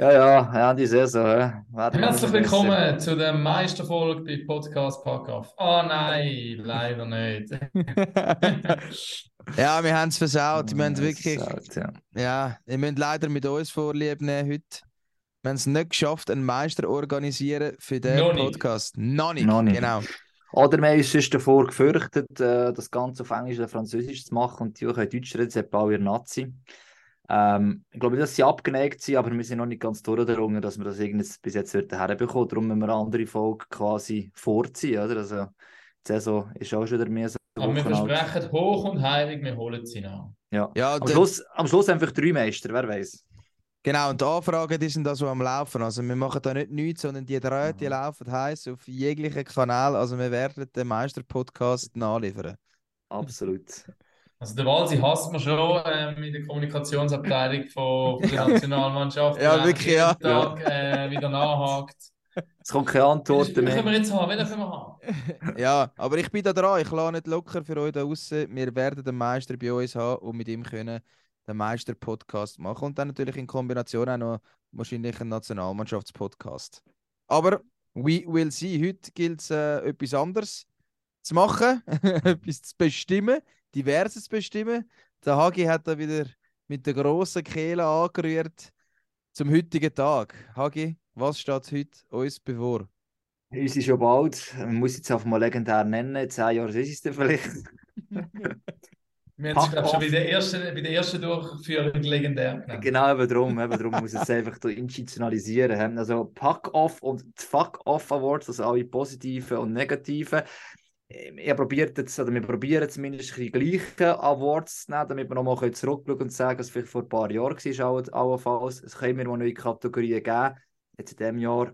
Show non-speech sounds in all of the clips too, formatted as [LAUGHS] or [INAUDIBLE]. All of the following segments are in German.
Ja, ja, ja, die Saison. Ja. Wir Herzlich willkommen zu der Meisterfolge bei Podcast Packoff. Ah nein, leider nicht. [LAUGHS] Ja, wir haben es versaut. Wir haben Ja, wirklich, versaut, ja. ja, ihr müsst leider mit uns Vorlieb nehmen heute. Wir haben es nicht geschafft, einen Meister zu organisieren für den Noch. Podcast. Noch nicht, Noch nicht. genau. Oder wir haben uns sonst davor gefürchtet, äh, das Ganze auf Englisch oder Französisch zu machen und die auch Deutsch reden, sind alle Nazi. Ähm, ich glaube, dass sie abgeneigt sind, aber wir sind noch nicht ganz durchgedrungen, dass wir das irgendwie bis jetzt wird herbekommen. Darum müssen wir eine andere Folge quasi vorziehen. Oder? Also, die Saison ist auch schon wieder mehr so Aber wir alt. versprechen hoch und heilig, wir holen sie nach. Ja. Ja, Am, Schluss, am Schluss einfach drei Meister, wer weiß. genau. Und die Anfragen die sind da so am Laufen. Also wir machen da nicht nichts, sondern die drei, die Mhm. laufen heiß auf jeglichen Kanal. Also wir werden den Meister-Podcast nachliefern. Absolut. Also der Walsi hasst man schon ähm, in der Kommunikationsabteilung von, von der Nationalmannschaft. Ja, der wirklich, jeden ja. Tag äh, wieder nachhakt. Es kommt keine Antwort Welchen können wir mehr. jetzt haben? Welchen können wir haben? [LAUGHS] Ja, aber ich bin da dran. Ich lasse nicht locker für euch da draußen. Wir werden den Meister bei uns haben und mit ihm können den Meister-Podcast machen. Und dann natürlich in Kombination auch noch wahrscheinlich einen Nationalmannschaftspodcast. Aber we will see. Heute gilt es äh, etwas anderes zu machen, [LAUGHS] etwas zu bestimmen, diverses zu bestimmen. Der Hagi hat da wieder mit der grossen Kehle angerührt zum heutigen Tag. Hagi, was steht heute uns bevor? Uns ist schon bald, man muss jetzt einfach mal legendär nennen, in zehn Jahren ist es dann vielleicht. [LAUGHS] Wir haben es, Pack glaube ich, schon bei der ersten, bei der ersten Durchführung legendär genannt. Genau, eben darum, eben darum muss es einfach institutionalisieren. Also Pack Off und die Fuck Off Awards, also alle positiven und negativen. Ähm, Ich probiert jetzt, oder wir probieren zumindest die gleichen Awards zu nehmen, damit wir nochmal zurückschauen und sagen, dass es vielleicht vor ein paar Jahren war, all- allenfalls. Es können mir mal neue Kategorien geben. Jetzt in diesem Jahr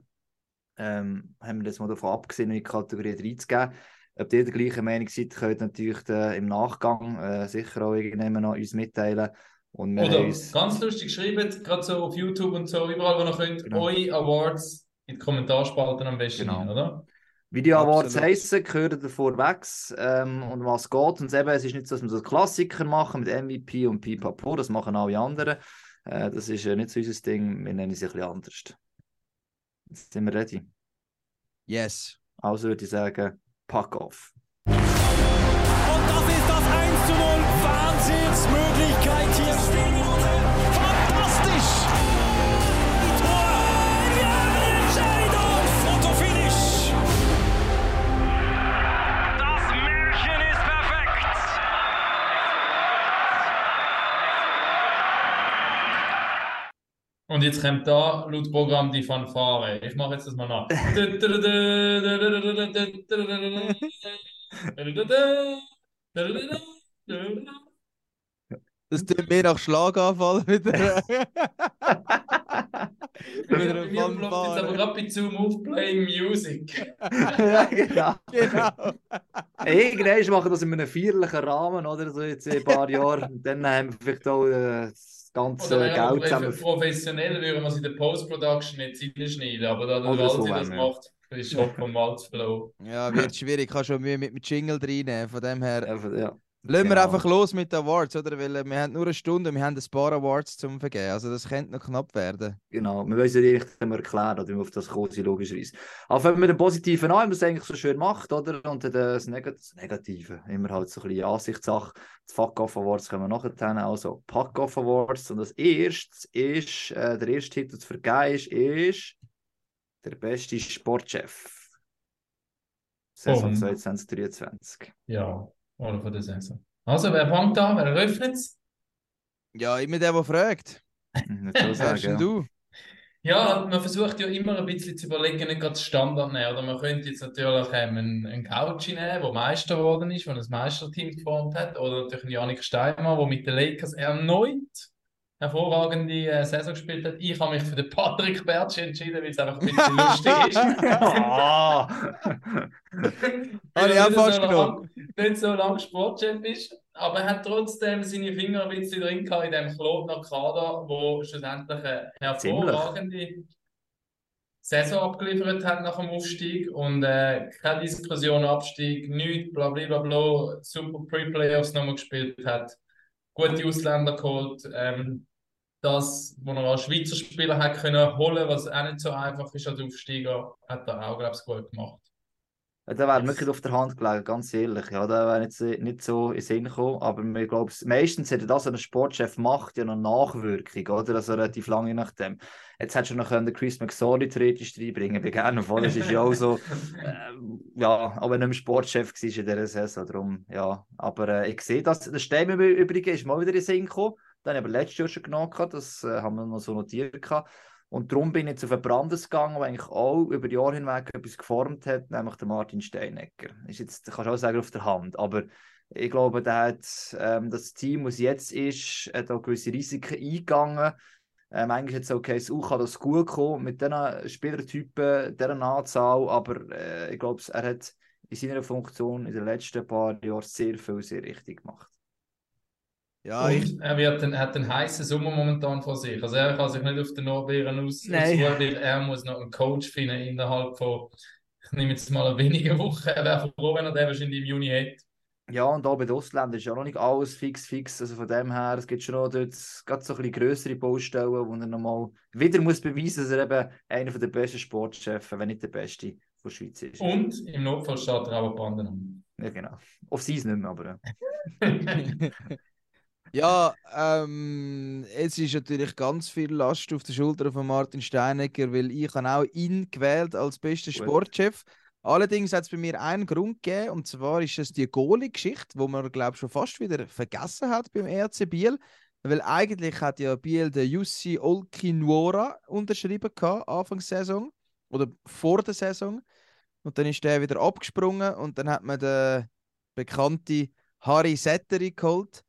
ähm, haben wir das mal davon abgesehen, neue Kategorien reinzugeben. Ob ihr der gleichen Meinung seid, könnt ihr natürlich äh, im Nachgang äh, sicher auch irgendjemand noch uns mitteilen. Und wir Oder uns... ganz lustig schreibt, gerade so auf YouTube und so, überall, wo ihr könnt, Genau. eure Awards in die Kommentarspalten am besten Genau. rein, oder? Video Awards heissen, gehören davor weg ähm, und was geht. Und eben, es ist nicht so, dass wir so Klassiker machen mit MVP und Pipapo, das machen alle anderen. Äh, das ist äh, nicht so unser Ding, wir nennen es ein bisschen anders. Jetzt sind wir ready. Yes. Also würde ich sagen, pack off. Und das ist das 1 zu 0. Wahnsinnsmöglichkeit hier. Fantastisch. Und jetzt kommt da laut Programm die Fanfare. Ich mache jetzt das mal nach. Das tut mir nach Schlaganfall wieder. Mir ploppt jetzt aber gerade bei Zoom auf Playing Music. ja, genau. genau. Irgendwann machen das in einem feierlichen Rahmen, oder? So jetzt in ein paar Jahren. Und dann haben wir vielleicht auch äh, ganze Geld zusammen. professionell würden wir es in der Post-Production nicht schneiden, aber da der Oder so das wir. macht, ist Hopp vom verloren. Ja, wird schwierig. Ich habe schon Mühe mit dem Jingle reinnehmen. Von dem her. Einfach, ja. Lassen wir Genau. einfach los mit den Awards, oder? Weil äh, wir haben nur eine Stunde und wir haben ein paar Awards zum Vergeben. Also das könnte noch knapp werden. Genau, wir müssen ja eigentlich immer erklären, oder wie wir auf das kommen, logischerweise. Aber wir mit dem Positiven an, wie man es eigentlich so schön macht, oder? Und dann das, Negat das Negative, immer halt so ein bisschen Ansichtssache. Das Fuck-Off Awards können wir nachher also Pack-Off Awards. Und das erste ist, äh, der erste Titel zu vergeben ist, ist der beste Sportchef. Saison Oh. 2023. Ja, oder von der Saison. Also, wer fängt an? Wer öffnet es? Ja, immer der, der fragt. [LAUGHS] Nicht so sagen, ja. du? Ja, man versucht ja immer ein bisschen zu überlegen, nicht gerade Standard nehmen. Oder man könnte jetzt natürlich ähm, einen, einen Couch nehmen, der Meister geworden ist, der ein Meisterteam geformt hat. Oder natürlich einen Janik Steinmann, der mit den Lakers erneut hervorragende äh, Saison gespielt hat. Ich habe mich für den Patrick Bertsch entschieden, weil es einfach ein bisschen [LAUGHS] lustig ist. Ah. [LAUGHS] Habe ich auch fast nicht so genommen. lang- Nicht so lange Sportchef ist, aber er hat trotzdem seine Finger ein bisschen drin gehabt in dem Klotner Kader, wo schlussendlich eine hervorragende Saison abgeliefert hat nach dem Aufstieg und äh, keine Diskussion, Abstieg, nichts, bla bla bla bla, super Pre-Playoffs nochmal gespielt hat, gute Ausländer geholt. Ähm, das, was er als Schweizer Spieler hat können holen, was auch nicht so einfach ist als Aufsteiger, hat er auch, glaube ich, gut gemacht. Ja, der wäre wirklich auf der Hand gelegen, ganz ehrlich. Ja, der wäre nicht, so- nicht so in den Sinn gekommen. Aber ich glaube, meistens hat das, was ein Sportchef macht, ja noch Nachwirkung, oder? Also relativ lange nachdem. Jetzt hättest du noch können Chris McSorley theoretisch reinbringen bei gerne voll. Das ist ja auch so, [LAUGHS] ähm, ja, aber nicht Sportchef war in dieser Saison. Darum, ja. Aber äh, ich sehe das. Der Stein im Übrigen ist mal wieder in den Sinn gekommen. Den habe ich aber letztes Jahr schon genommen, das äh, haben wir noch so notiert. Gehabt. Und darum bin ich jetzt auf einen Brandes gegangen, der eigentlich auch über die Jahre hinweg etwas geformt hat, nämlich der Martin Steinecker. Ist jetzt, kannst du auch sagen, auf der Hand. Aber ich glaube, der hat ähm, das Team, das jetzt ist, hat auch gewisse Risiken eingegangen. Ähm, eigentlich es okay, es auch kann das gut kommen mit diesen Spielertypen, dieser Anzahl, aber äh, ich glaube, er hat in seiner Funktion in den letzten paar Jahren sehr viel, sehr richtig gemacht. Ja, ich, er wird einen, hat einen heißen Sommer momentan vor sich. Also er kann sich nicht auf den Norbeeren aus, ausruhen, weil er muss noch einen Coach finden innerhalb von, ich nehme jetzt mal wenige Wochen. Er wäre froh, wenn er den wahrscheinlich im Juni hat. Ja, und auch bei den Ausländern ist ja noch nicht alles fix, fix. Also von dem her, es gibt schon noch dort gerade so ein bisschen grössere Baustellen, wo er nochmal wieder muss beweisen dass er eben einer der besten Sportchefs, wenn nicht der beste von der Schweiz ist. Und im Notfall steht er auch Banden an. Ja, genau. Auf sie nicht mehr, aber [LAUGHS] ja. ähm, es ist natürlich ganz viel Last auf der Schulter von Martin Steinecker, weil ich habe auch ihn gewählt als besten Gut. Sportchef. Allerdings hat es bei mir einen Grund gegeben, und zwar ist es die Goalie-Geschichte, wo man, glaube ich, schon fast wieder vergessen hat beim ERC Biel. Weil eigentlich hat ja Biel der Jussi Olkinuora unterschrieben gehabt, Anfang der Saison oder vor der Saison. Und dann ist der wieder abgesprungen und dann hat man den bekannten Harry Setteri geholt,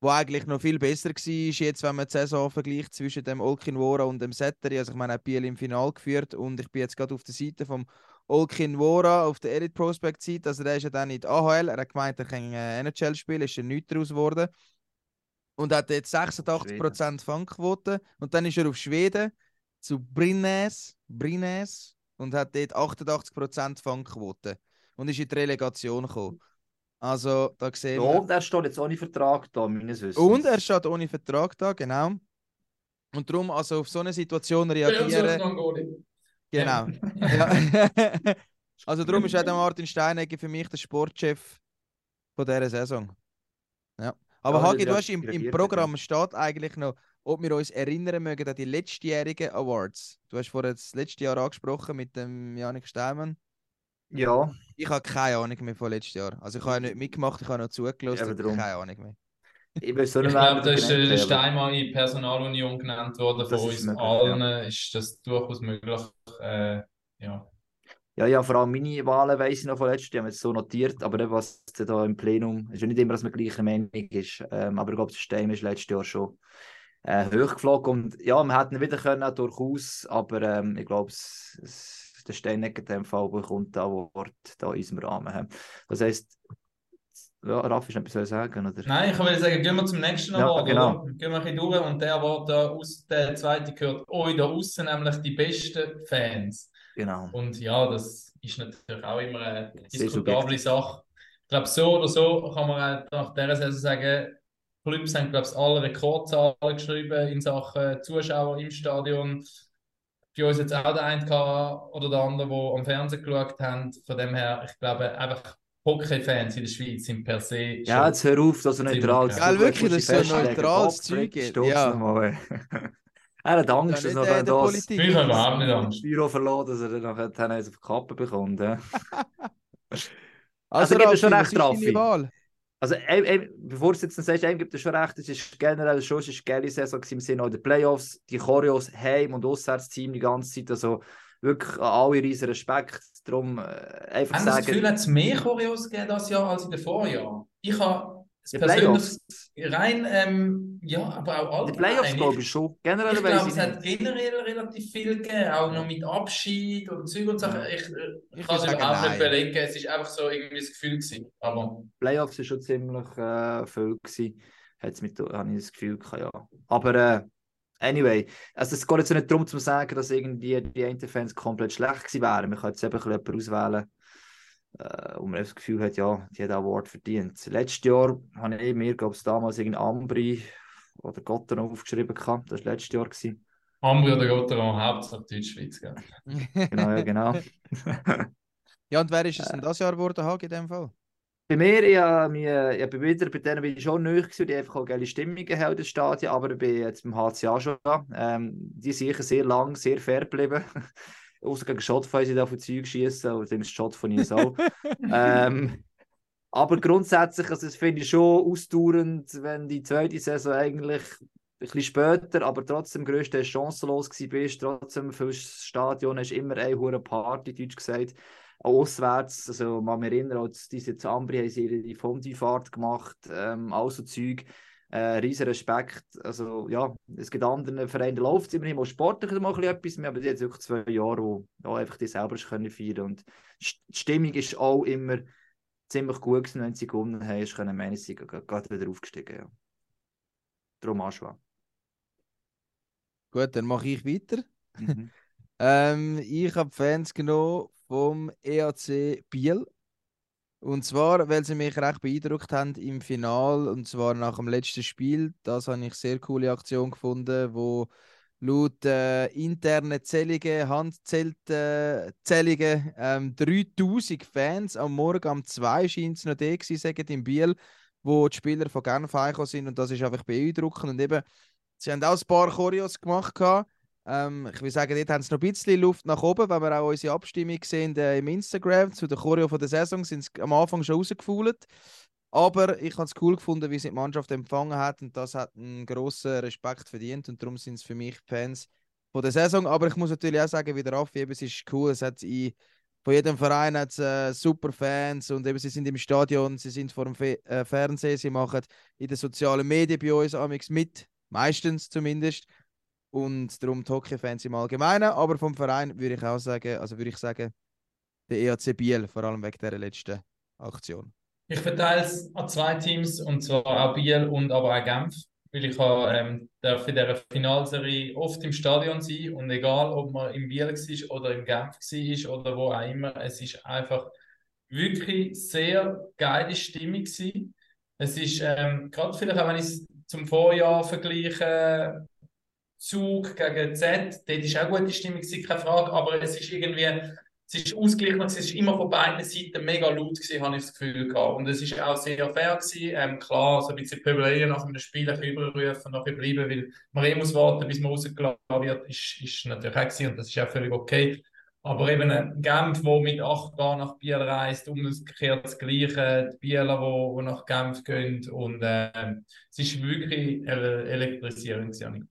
wo eigentlich noch viel besser war, jetzt, wenn man die Saison vergleicht zwischen dem Olkinwora und dem Setteri. Also ich meine, er hat Biel im Final geführt und ich bin jetzt gerade auf der Seite vom Olkinwora auf der Elite Prospect Seite. Also der ist ja dann in die AHL. Er hat gemeint, er kann NHL spielen, ist ja nichts daraus geworden. Und hat jetzt 86% Fangquote. Und dann ist er auf Schweden zu Brynäs, Brynäs und hat dort 88% Fangquote. Und ist in die Relegation gekommen. Also, da sehen wir. Und er steht jetzt ohne Vertrag da, meines Wissens. Und er steht ohne Vertrag da, genau. Und darum, also auf so eine Situation reagieren. Genau. Ja. [LAUGHS] also darum ist auch der Martin Steinegger für mich der Sportchef von dieser Saison. Ja. Aber Ja, Hagi, du hast im, im Programm steht eigentlich noch, ob wir uns erinnern mögen an die letztjährigen Awards. Du hast vorher das letzte Jahr angesprochen mit dem Janik Steinmann. Ja, Ich habe keine Ahnung mehr von letztes Jahr. Also ich habe ja nicht mitgemacht, ich habe noch zugelassen, Eben aber drum. keine Ahnung mehr. ich so Ich glaube, da ist äh, der haben. Steinmann in Personalunion genannt worden Das von uns möglich, allen. Ist das durchaus möglich? Äh, ja. Ja, ja, vor allem meine Wahlen weiss ich noch von letztem, die haben wir jetzt so notiert, aber eben, was da im Plenum, ist ja nicht immer, dass man gleicher Meinung ist, ähm, aber ich glaube, der Stein ist letztes Jahr schon äh, hochgeflogen und ja, wir hätten ihn wieder können, durchaus, aber ähm, ich glaube, es, es, der Steinecker in dem Fall bekommt da Wort da in unserem Rahmen. ähm. Das heisst, ja, Raffi, ist etwas ich sagen, oder? Nein, ich will sagen, gehen wir zum nächsten Ja, Award. genau. Gehen wir ein bisschen durch und der Award da aus, der zweite gehört euch da außen, nämlich die besten Fans. Genau. Und ja, das ist natürlich auch immer eine diskutable Sache. Ich glaube, so oder so kann man nach dieser Saison sagen, Clubs haben, glaube ich, alle Rekordzahlen geschrieben in Sachen Zuschauer im Stadion. Bei uns jetzt auch der eine gehabt oder der andere, der am Fernsehen geschaut haben. Von dem her, ich glaube, einfach Hockey-Fans in der Schweiz sind per se Ja, jetzt hör auf, dass Ziemlich neutral Gell, tun wirklich, das ist so festlegen. neutrales Zeug, ja. Ja. [LAUGHS] Er hat Angst, Ja, dass der das Politik. Ich habe überhaupt nicht Angst. Büro verloren, dass er dann nachher auf die Kappe bekommt. Ja. [LAUGHS] Also, Also, gibt es schon recht, ist Raffi. Also, ein, ein, bevor du jetzt sagst, einem gibt es schon recht, es ist generell schon eine geile Saison im Sinne auch der Playoffs, die Choreos, Heim- und Auswärtsteam die ganze Zeit, also wirklich an alle riesen Respekt, darum äh, einfach Haben Sie das Gefühl, sagen, hat es mehr Choreos gegeben dieses Jahr als in den Vorjahren? Ich habe die Playoffs, rein, ähm, ja, aber auch die allgemein. Playoffs glaube ich, ich schon, generell ich glaube, ich es hat generell relativ viel gegeben, auch noch mit Abschied und Zeug und Sachen. Ich, äh, Ich kann es überhaupt nicht belegen, es ist einfach so irgendwie das Gefühl gewesen. Aber Playoffs war schon ziemlich äh, viel gewesen, hat's mit, habe ich das Gefühl gehabt, ja. Aber äh, anyway, also es geht jetzt nicht darum zu sagen, dass irgendwie die einen Fans komplett schlecht gewesen wären. Man kann jetzt eben ein bisschen jemanden auswählen, äh, wo man das Gefühl hat, ja, die hat auch Award verdient. Letztes Jahr habe ich mir, glaube ich, damals irgendein Ambri oder Gotteron aufgeschrieben. gehabt. Das war letztes Jahr. Gewesen. Ambri oder Gotteron, Hauptsache Deutschschweiz. [LAUGHS] Genau, ja, genau. [LAUGHS] ja, und wer ist es denn das Jahr geworden, Hag, in dem Fall? Bei mir, ich, äh, ich bin wieder, bei denen bin ich schon neu gewesen, die einfach auch geile Stimmung gehabt, das Stadion, aber ich bin jetzt beim HCA schon da. Ähm, die sind sicher sehr lang, sehr fair geblieben. Außer gegen Schottfein, sie da auf Zeug schießen, oder denkst Schott von ihnen auch. [LAUGHS] ähm, aber grundsätzlich, also das finde ich schon ausdauernd, wenn die zweite Saison eigentlich ein bisschen später, aber trotzdem größte chancenlos bist, trotzdem fürs Stadion hast immer eine hohe Party, deutsch gesagt auswärts, also man mich erinnern, als diese Zambri haben sie ihre Fondue-Fahrt gemacht, ähm, all so Zeug, äh, riesen Respekt, also ja, es gibt anderen Vereinen, da läuft es immerhin mal sportlich mal ein etwas mehr, aber jetzt wirklich zwei Jahre, wo ja, einfach die selber können feiern und die Stimmung ist auch immer ziemlich gut gewesen, wenn sie gewonnen haben, ist können meine sie gerade wieder aufgestiegen, ja. Darum Aschwa. Gut, dann mache ich weiter. Mhm. [LAUGHS] Ähm, ich habe Fans genommen vom EAC Biel. Und zwar, weil sie mich recht beeindruckt haben im Final, und zwar nach dem letzten Spiel. Das habe ich sehr coole Aktion gefunden, wo laut äh, internen Zählungen, Handzählungen, ähm, 3000 Fans am Morgen um 2 scheint es noch da gewesen, sagen in Biel, wo die Spieler von Genf sind und das ist einfach beeindruckend. Und eben, sie haben auch ein paar Choreos gemacht. Gehabt. Ähm, ich will sagen, dort haben sie noch ein bisschen Luft nach oben, wenn wir auch unsere Abstimmung sehen äh, im Instagram zu der Choreo von der Saison, sind sie am Anfang schon rausgefuhlt. Aber ich habe es cool gefunden, wie sie die Mannschaft empfangen hat und das hat einen grossen Respekt verdient und darum sind es für mich Fans von der Saison. Aber ich muss natürlich auch sagen, wie der Raffi, eben, es ist cool, es hat in, von jedem Verein hat äh, super Fans und eben, sie sind im Stadion, sie sind vor dem Fe äh, Fernsehen, sie machen in den sozialen Medien bei uns amigs mit, meistens zumindest. Und darum die Hockey-Fans im Allgemeinen, aber vom Verein würde ich auch sagen, also würde ich sagen, der EAC Biel, vor allem wegen dieser letzten Aktion. Ich verteile es an zwei Teams, und zwar auch Biel und aber auch Genf, weil ich habe, ähm, darf in dieser Finalserie oft im Stadion sein und egal, ob man im Biel war oder im Genf war oder wo auch immer, es ist einfach wirklich sehr geile Stimmung gewesen. Es ist ähm, gerade vielleicht auch, wenn ich es zum Vorjahr vergleiche, Zug gegen Z, dort ist auch gute Stimmung, keine Frage, aber es ist irgendwie es ist ausgeglichen, es ist immer von beiden Seiten mega laut gewesen, habe ich das Gefühl gehabt. Und es ist auch sehr fair gewesen. Ähm, klar, so ein bisschen Pöbeleien nach einem Spiel ein überrufen, nachher bleiben, weil man eh muss warten, bis man rausgeladen wird, ist, ist natürlich auch gewesen und das ist auch völlig okay. Aber eben ein Genf, der mit 8 Bahn nach Biel reist, umgekehrt das Gleiche, die Bieler, die, nach Genf gehen und äh, es ist wirklich elektrisierend gewesen.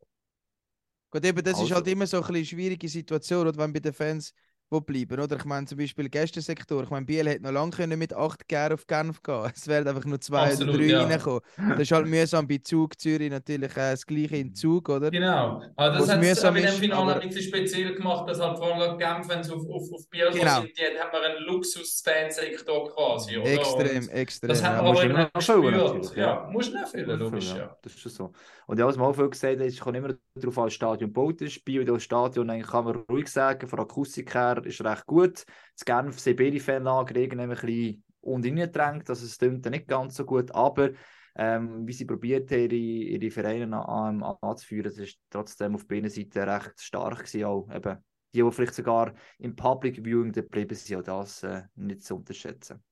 Gut, eben, das Also- ist halt immer so ein bisschen schwierige Situation, oder wenn bei den Fans wo bleiben, oder? Ich meine zum Beispiel Gästesektor, ich meine Biel hätte noch lange können mit 8 Gär auf Genf gehen [LAUGHS] Es wären einfach nur zwei Absolut, oder drei ja. reingekommen. Das ist halt [LAUGHS] mühsam bei Zug Zürich natürlich äh, das gleiche in Zug, oder? Genau. Also Was das hat es in dem Finale aber- ein bisschen speziell gemacht, dass halt vor allem Genf, wenn sie auf, auf, auf Biel Genau. sind, die haben wir einen Luxus-Fansektor quasi, oder? Extrem, Und extrem. das hat ja. man musst aber eben immer natürlich, Ja, ja. musst du nicht erfüllen, logisch, ja. Das ist schon so. Und ja, was man auch viel gesagt hat, ist, es kommt immer darauf an, das Stadion gebaut ist. Bei das Stadion eigentlich kann man ruhig sagen, von Akustik her ist recht gut. Das Genf Siberi-Fanlage irgendwie ein bisschen unten reingedrängt, also es klingt dann nicht ganz so gut, aber ähm, wie sie probiert haben, ihre, ihre Vereine an, an, anzuführen, das ist trotzdem auf beiden Seiten recht stark gewesen, auch eben die, die vielleicht sogar im Public Viewing geblieben sind, auch das äh, nicht zu unterschätzen.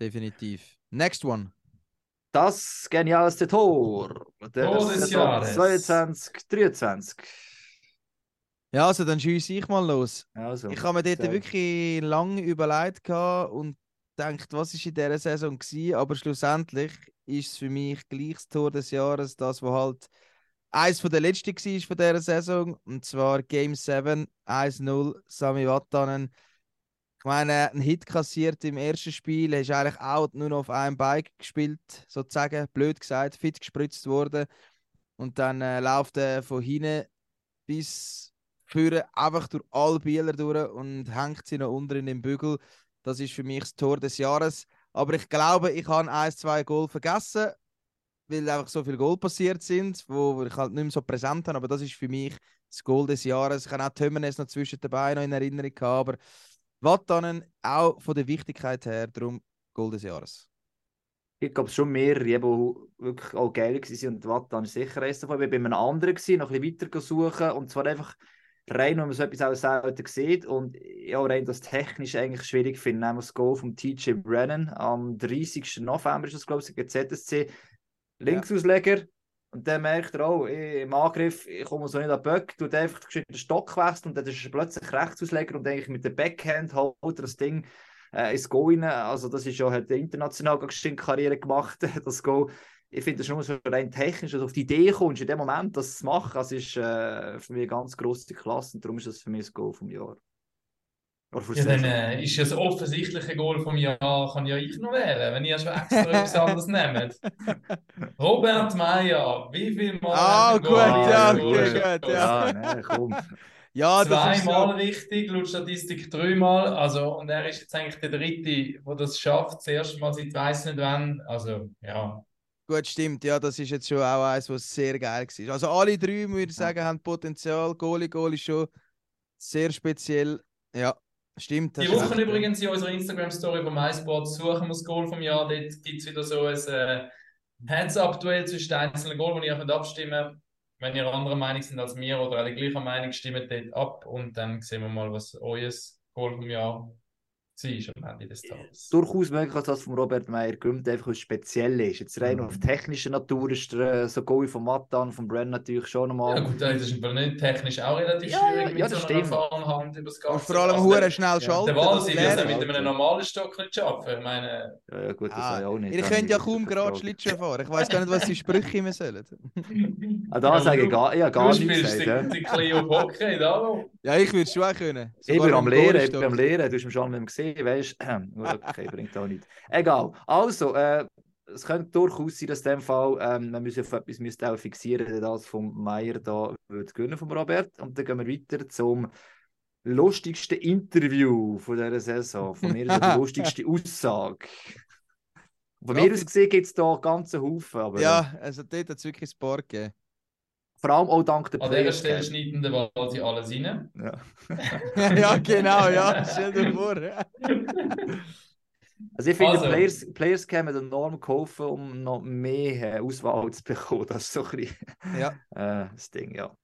Definitiv. Next one. Das genialste Tor der Tor des Jahres. 22, 23. Ja, also dann schieße ich mal los. Also, Ich habe mir dort sag. wirklich lange überlegt und gedacht, was ist in dieser Saison gewesen, aber schlussendlich ist es für mich gleich das Tor des Jahres, das wo halt eins von der letzten war von dieser Saison und zwar Game 7 1-0 Sami Vatanen. Ich meine, einen Hit kassiert im ersten Spiel, er ist eigentlich auch nur noch auf einem Bike gespielt, sozusagen, blöd gesagt, fit gespritzt worden und dann äh, läuft er von hinten bis führen einfach durch alle Bieler durch und hängt sie noch unter in den Bügel. Das ist für mich das Tor des Jahres. Aber ich glaube, ich habe ein, zwei Goal vergessen, weil einfach so viele Goal passiert sind, wo ich halt nicht mehr so präsent habe. Aber das ist für mich das Goal des Jahres. Ich habe auch Tömmernes noch zwischen dabei noch in Erinnerung gehabt. Aber Vatanen auch von der Wichtigkeit her, darum Goal des Jahres. Ich glaube, schon mehrere, die wirklich auch geil waren. Und Wattan ist sicher davon. Ich war bei einem anderen, noch ein bisschen weiter suchen. Und zwar einfach rein, wenn man so etwas auch selten sieht. Und ja, rein das technisch eigentlich schwierig finde. Nämlich das Goal von TJ Brennan am 30. November ist das, glaube ich, gegen ZSC. Linksausleger. Und dann merkt er auch, ich, im Angriff, ich komme so nicht an den Böck, tut einfach den Stock wechseln und dann ist er plötzlich Rechtsausleger und eigentlich mit der Backhand holt er das Ding äh, ins Go rein. Also das ist ja, hat international eine Karriere gemacht, [LAUGHS] das Go. Ich finde das schon so rein technisch, also auf die Idee kommst, in dem Moment das zu machen, das ist äh, für mich eine ganz grosse Klasse und darum ist das für mich das Goal vom Jahr. Ja, dann äh, ist das offensichtliche Goal vom Jahr, kann ja ich noch wählen, wenn ihr schon extra etwas anderes nehmt. [LAUGHS] Robert Meyer, wie viel Mal? Ah, gut, ja, gut, gut, ja. ja nee, komm. [LAUGHS] Ja, das ist Zweimal so. richtig, laut Statistik dreimal. Also, und er ist jetzt eigentlich der Dritte, der das schafft, das erste Mal seit weiß nicht wann. Also, ja. Gut, stimmt. Ja, das ist jetzt schon auch eins, was sehr geil war. Also alle drei, würde ich sagen, haben Potenzial. Goalie, Goal ist schon sehr speziell. Ja, stimmt. Die Woche ja. übrigens in unserer Instagram-Story von MySport suchen wir das Goal vom Jahr. Dort gibt es wieder so ein äh, Heads-Up-Duell zwischen den einzelnen Goal, wo ihr könnt abstimmen könnt. Wenn ihr anderer Meinung sind als wir oder alle gleicher Meinung, stimmt dort ab und dann sehen wir mal, was euer Goal vom Jahr war am Ende des Tages. Durchaus möglich, dass das von Robert Meyer Grümt einfach was speziell ist. Jetzt rein Mhm. auf technische Natur ist der, äh, so Goal von Matan, von Brenn natürlich schon nochmal. Ja gut, das ist aber nicht technisch auch relativ Ja, schwierig ja, mit ja, so das einer stimmt. erfahrenen Hand über das Ganze. Und vor allem Also, hure schnell schalten. Der Wahnsinn ist ja mit einem normalen Stock nicht schaffen. Ich meine, Ja, ja gut, das Ah, ich auch nicht. ihr könnt ja kaum gerade. Schlittschuh fahren. Ich weiß gar nicht, was die Sprüche immer sollen. Ah, da sage ich gar, ja, gar du nichts spielst gesagt. die, Ja. die Clio Hockey, da. Ja, ich würde es schon auch können. Ich bin am mit dem Lehren, ich bin am Lehren, du hast mich schon mal gesehen, weißt du? [CLEARS THROAT] [LAUGHS] okay, bringt auch nicht. Egal. Also, äh, es könnte durchaus sein, dass in dem Fall ähm, wir müssen auf etwas müsste auch fixieren, das vom Meier da wird gewinnen vom Robert. Und dann gehen wir weiter zum lustigsten Interview von dieser Saison. Von mir ist die [LAUGHS] lustigste Aussage. Von Ja, mir aus gesehen gibt es da ganze Haufen, aber Ja, also dort hat es wirklich Sport gegeben. Vor allem auch dank der An dieser Players. Stelle schneiden der Waldi alles rein. Ja. [LAUGHS] ja, genau, ja. Stell dir vor. Also ich finde, Also. Players, Players Camp hat enorm geholfen, um noch mehr äh, Auswahl zu bekommen. Das ist so ein bisschen Ja. [LAUGHS] äh, das Ding, ja.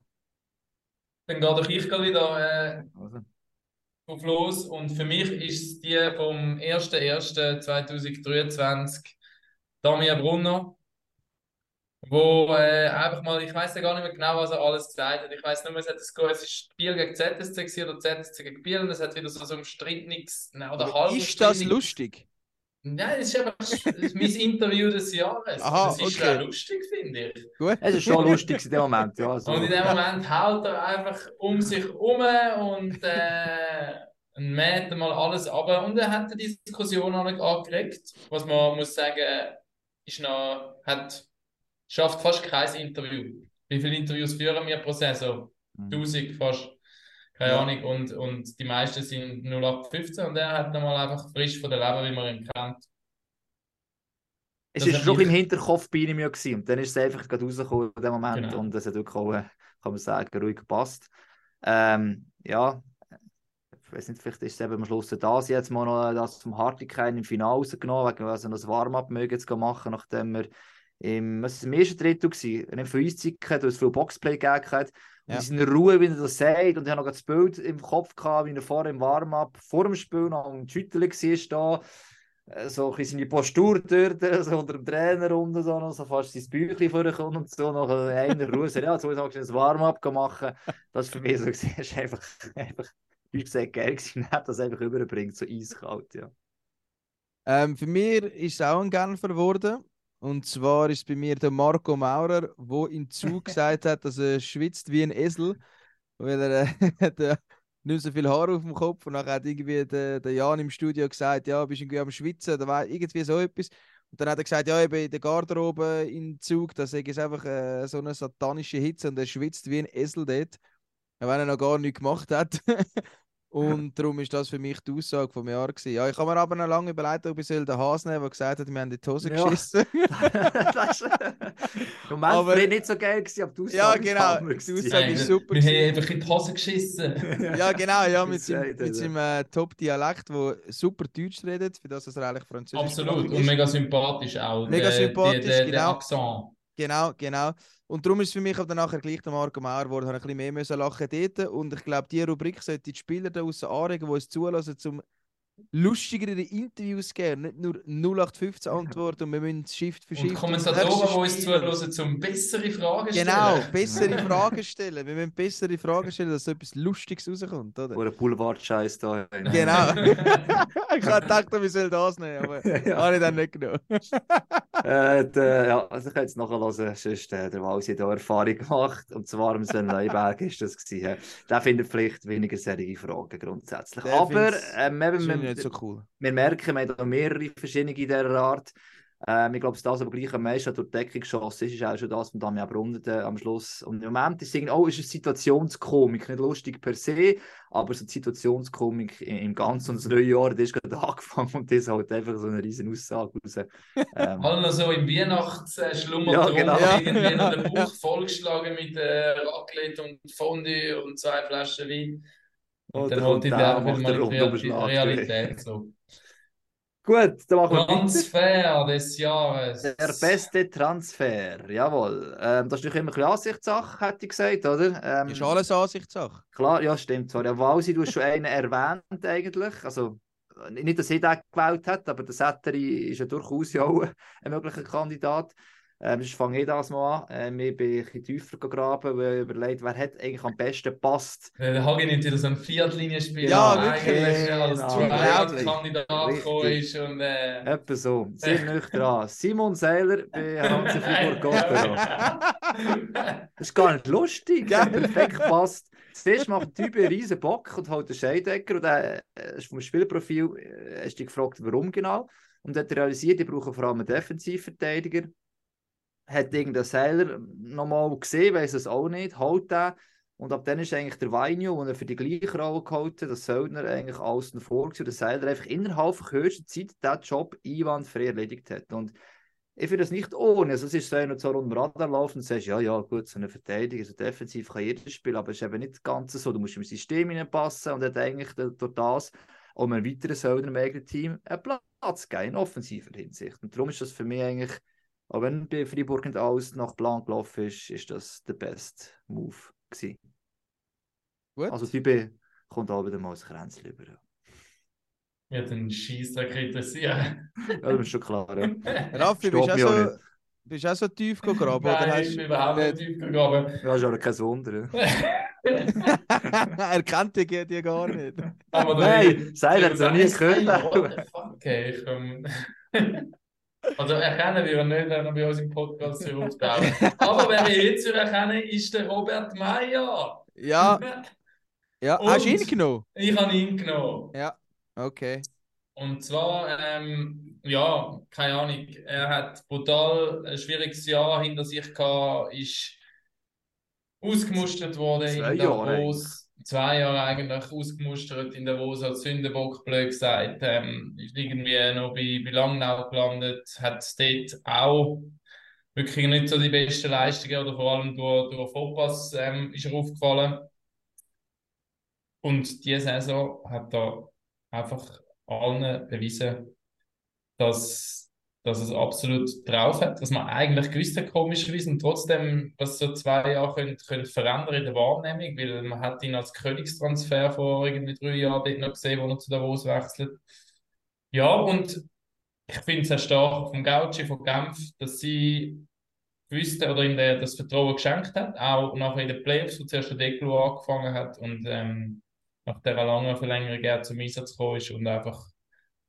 Dann gehe doch ich wieder äh, Also, auf los. Und für mich ist es die vom 01.01.2023, Damian Brunner, wo äh, einfach mal, ich weiß ja gar nicht mehr genau, was er alles gesagt hat. Ich weiß nur, es hat das Go- es ist Biel gegen ZSC oder ZSC gegen Biel und es hat wieder so, so umstrittenes, nein, oder halb Ist das lustig? Nein, es ist einfach das mein [LAUGHS] Interview des Jahres. Aha, das ist okay. lustig, finde ich. Gut. es ist schon lustig in dem Moment, ja. Also, Und in dem Moment haut er einfach um sich herum und äh, mäht mal alles ab. Und er hat die Diskussion auch nicht angeregt. Was man muss sagen, ist noch, hat, schafft fast kein Interview. Wie viele Interviews führen wir pro Saison? Mhm. 1000 fast. Keine Ja. Ahnung. Und, und die meisten sind 0815 und er hat nochmal einfach frisch von der Leber, wie man ihn kennt. es das ist schon im Hinterkopf bei ihm ja gewesen. Und dann ist es einfach gerade rausgekommen in dem Moment Genau. und es hat wirklich auch, äh, kann man sagen, ruhig gepasst. Ähm, ja, ich weiß nicht, vielleicht ist es eben am Schluss das jetzt mal noch das vom Hartikein im Finale rausgenommen, wegen also das Warm-up mögen machen, nachdem wir im, was ist im ersten Drittel gewesen, nicht viel Eiszeit gehabt, weil es viel Boxplay gegeben hat. Und Ja. in Ruhe, wie er das sagt, und ich habe noch das Bild im Kopf gehabt, wie er vorher im Warm-up, vor dem Spiel noch am Schütteln war, da äh, so ein bisschen seine Postur dort, [LAUGHS] so unter dem Trainer unten, so, noch so fast sein Büchlein vorkommt und so, noch einer Ruhe, so, ja, jetzt muss ich ein Warm-up machen. Das ist für mich so [LAUGHS] ist einfach, einfach, wie gesagt, geil gewesen, er hat das einfach überbringt, so eiskalt, ja. Ähm, für mich ist es auch ein Genfer geworden. Und zwar ist bei mir der Marco Maurer, der in Zug [LAUGHS] gesagt hat, dass er schwitzt wie ein Esel, weil er äh, [LAUGHS] hat, äh, nicht so viel Haar auf dem Kopf und dann hat irgendwie der, der Jan im Studio gesagt, ja, bist du irgendwie am Schwitzen oder wei- irgendwie so etwas. Und dann hat er gesagt, ja, eben in der Garderobe in Zug, da sei es einfach äh, so eine satanische Hitze und er schwitzt wie ein Esel dort, wenn er noch gar nichts gemacht hat. [LAUGHS] Und darum ist das für mich die Aussage vom Jahr gewesen. Ja, ich habe mir aber noch lange überlegt, ob ich soll den Haas nehmen der gesagt hat, wir haben in die Hose Ja. geschissen. [LAUGHS] das ist im Moment Aber- aber, nicht so geil gewesen, aber die Aussage Ja, genau. Die. Aussage Nein, ist wir- super Wir haben gewesen. einfach in die Hose geschissen. [LAUGHS] Ja, genau, ja, mit seinem, mit seinem äh, Top-Dialekt, wo super Deutsch redet, für das, dass er eigentlich Französisch Absolut. Und mega sympathisch auch. Mega der, sympathisch, der, der, genau. Der Akzent. Genau, genau. Und darum ist es für mich aber nachher gleich der Marco Mauer geworden, ich ein bisschen mehr lachen dort. Und ich glaube, diese Rubrik sollte die Spieler da aussen anregen, die uns zulassen, zum lustigere Interviews geben. Nicht nur 0815 Antworten und wir müssen Shift für Und Shift. Kommentatoren, die uns zuhören, zum bessere Fragen stellen. Genau, bessere [LAUGHS] Fragen stellen. Wir müssen bessere Fragen stellen, dass so etwas Lustiges rauskommt, oder? Oder Boulevard-Scheiß da. Genau. [LAUGHS] [LAUGHS] ich habe gedacht, wir sollen das nehmen, aber Ja. habe ich dann nicht genommen. äh, der, ja, also ich kann jetzt nachhören, sonst äh, der Walsi hat auch Erfahrung gemacht. Und zwar am Sven Leiberg ist das gewesen. Der findet vielleicht weniger seriöse Fragen grundsätzlich. Der Aber eben, ich wir, nicht so cool. wir merken, wir haben da mehrere verschiedene in dieser Art. Ähm, ich glaube, das, was aber gleich am meisten durch die Decke geschossen ist, ist auch schon das von Damian Brunnen äh, am Schluss. Und im Moment ist es irgendwie, oh, ist es Situationskomik, nicht lustig per se, aber so die Situationskomik im, im Ganzen. Und das neue Jahr, das ist gerade [LAUGHS] angefangen und das ist halt einfach so eine riesen Aussage raus. Ähm, [LAUGHS] Alle noch so im Weihnachtsschlummer Ja, genau. irgendwie noch den Ja. [LAUGHS] Bauch vollgeschlagen mit äh, Raclette und Fondue und zwei Flaschen Wein. Und dann kommt holt der, macht den Rundumschlag. Realität so. Gut, dann machen wir. Transfer des Jahres. Der beste Transfer, jawohl. Ähm, das ist natürlich immer ein bisschen Ansichtssache, hätte ich gesagt, oder? Ähm, Ist alles Ansichtssache. Klar, ja, stimmt. Zwar, ja, Walsi, du hast schon einen [LAUGHS] erwähnt eigentlich. Also, nicht, dass er den gewählt hat, aber der Setteri ist ja durchaus ja auch ein möglicher Kandidat. Ähm, sonst fange ich das mal an. Ähm, ich bin ein bisschen tiefer gegraben, weil ich überlegt, wer hat eigentlich am besten passt. Der Hagi nimmt wieder so ein Viertlinienspieler, Ja, der wirklich. eigentlich als Genau. Tryout-Kandidat Richtig. gekommen ist. Und, äh, Etwa so. [LAUGHS] Sehr nüchtern an. Simon Seiler bei Hansi Fribourg [LAUGHS] Gottero. Das ist gar nicht lustig. [LAUGHS] Der hat perfekt passt. Zuerst macht der Typ einen riesen Bock und holt den Scheidecker. Und er äh, ist vom Spielprofil äh, hast dich gefragt, warum genau. Und hat realisiert, ich brauche vor allem einen Defensivverteidiger. Hat irgendeinen Seiler nochmal gesehen, weiß es auch nicht, holt den. Und ab dann ist eigentlich der Weinio, den er für die gleiche Rolle geholt hat, das Söldner eigentlich außen vor gewesen, der Seiler einfach innerhalb von kürzester Zeit diesen Job einwandfrei erledigt hat. Und ich finde das nicht ohne. Also es ist so, wenn du so unter dem Radar läufst und sagst, ja, ja, gut, so eine Verteidigung, so defensiv kann jeder spielen, aber es ist eben nicht ganz so. Du musst im System hineinpassen und hat eigentlich durch das um einen weiteren Söldner im eigenen Team einen Platz gegeben, in offensiver Hinsicht. Und darum ist das für mich eigentlich, auch wenn bei Freiburg nicht alles nach Plan gelaufen ist, ist das der beste Move gewesen. Gut. Also Typ kommt auch wieder mal als Kränzchen über. Ja, Ja, den Scheissdreck interessieren. das ist schon klar. Ja. [LAUGHS] Raffi, bist du auch so, bist du auch so tief gegraben? oder Nein, hast ich bin überhaupt nicht tief gegraben. Ja, ist aber kein Wunder. Ja. [LAUGHS] er kennt die, die gar nicht. Aber Nein, Seil hat es noch nie gehört. What the fuck, ey, ich komm. [LAUGHS] Also erkennen wir ihn nicht, wenn er bei uns im Podcast hier auftaucht. Aber wer ich jetzt erkennen ist der Robert Meyer. Ja, [LAUGHS] ja. Und- Hast du ihn genommen? Ich habe ihn genommen. Okay. Und zwar, ähm, ja, keine Ahnung, er hat brutal ein schwieriges Jahr hinter sich gehabt, ist ausgemustert worden Zwei in Jahre Davos. Zwei Jahre eigentlich ausgemustert in Davos, als Sündenbock blöd gesagt. Ähm, ist irgendwie noch bei, bei Langnau gelandet, hat dort auch wirklich nicht so die besten Leistungen oder vor allem durch, durch Vorpass ähm, ist er aufgefallen. Und diese Saison hat er einfach allen bewiesen, dass, dass es absolut drauf hat, dass man eigentlich gewusst hat, komischerweise, und trotzdem, was so zwei Jahre können, können verändern in der Wahrnehmung, weil man hat ihn als Königstransfer vor irgendwie drei Jahren dort noch gesehen, wo er zu Davos wechselt. Ja, und ich finde es sehr stark vom Gauci, von Genf, dass sie wussten oder ihm das Vertrauen geschenkt hat, auch nachher in den Playoffs, wo zuerst der Declo angefangen hat und ähm, nach dieser langen Verlängerung er zum Einsatz gekommen ist und einfach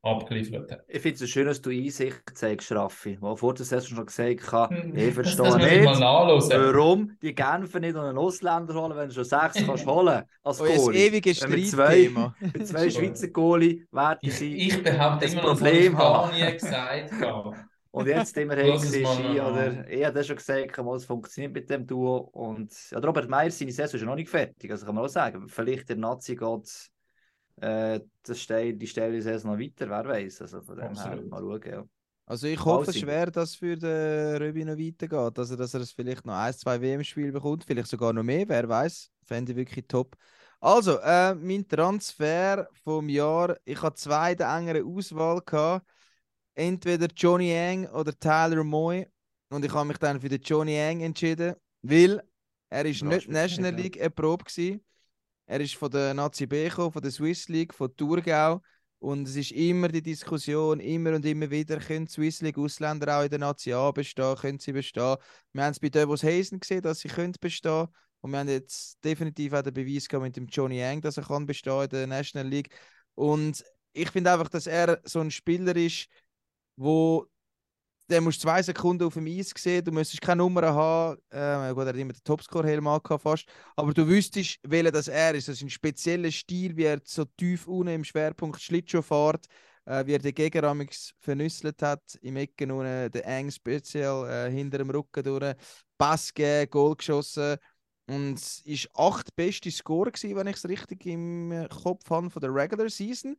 abgeliefert hat. Ich finde es schön, dass du Einsicht zeigst, Raffi. Weil vor der Saison schon gesagt habe, ich verstehe das muss ich mal nicht, warum die Genfer nicht einen Ausländer holen, wenn du schon sechs [LAUGHS] kannst holen als Euer Goalie. ewiges Wenn wir Streitthema. [LAUGHS] Mit zwei Schweizer Goalie werden Ich, sie. ich behaupte das immer noch, das Problem habe ich haben. nie gesagt. habe. [LAUGHS] Und jetzt immer noch. oder ich habe das schon gesagt, mal, es funktioniert mit dem Duo. Und ja, Robert Meyer, seine Saison ist noch nicht fertig. Also kann man auch sagen, vielleicht der Nazi geht äh, das Steil, die Stelle Saison noch weiter, wer weiß. Also von dem Absolut. her mal schauen. Ja. Also ich hoffe schwer, dass für den Röbi noch weitergeht. Also dass er es vielleicht noch ein, zwei WM-Spiele bekommt, vielleicht sogar noch mehr, wer weiß. Fände ich wirklich top. Also, äh, mein Transfer vom Jahr, ich hatte zwei der engeren Auswahl gehabt. Entweder Johnny Yang oder Tyler Moy. Und ich habe mich dann für den Johnny Yang entschieden, weil er ist nicht National. League erprobt gewesen. Er ist von der Nazi B von der Swiss League, von Thurgau. Und es ist immer die Diskussion, immer und immer wieder, können die Swiss League Ausländer auch in der Nazi A bestehen, können sie bestehen. Wir haben es bei Devos Hazen gesehen, dass sie können bestehen Und wir haben jetzt definitiv auch den Beweis gehabt mit dem Johnny Yang, dass er kann bestehen in der National League. Und ich finde einfach, dass er so ein Spieler ist, wo der musst zwei Sekunden auf dem Eis sehen, du müsstest keine Nummer haben. Äh, gut, er hat immer den Topscore-Helm fast. Aber du wüsstest, welcher das er ist. Das ist ein spezieller Stil, wie er so tief unten im Schwerpunkt Schlittschuh fährt, äh, wie er den Gegner vernüsselt hat, im Ecken unten, der Eng speziell äh, hinter dem Rücken durch, Pass gegeben, Goal geschossen. Und es war acht beste Score, gewesen, wenn ich es richtig im äh, Kopf habe, von der Regular Season.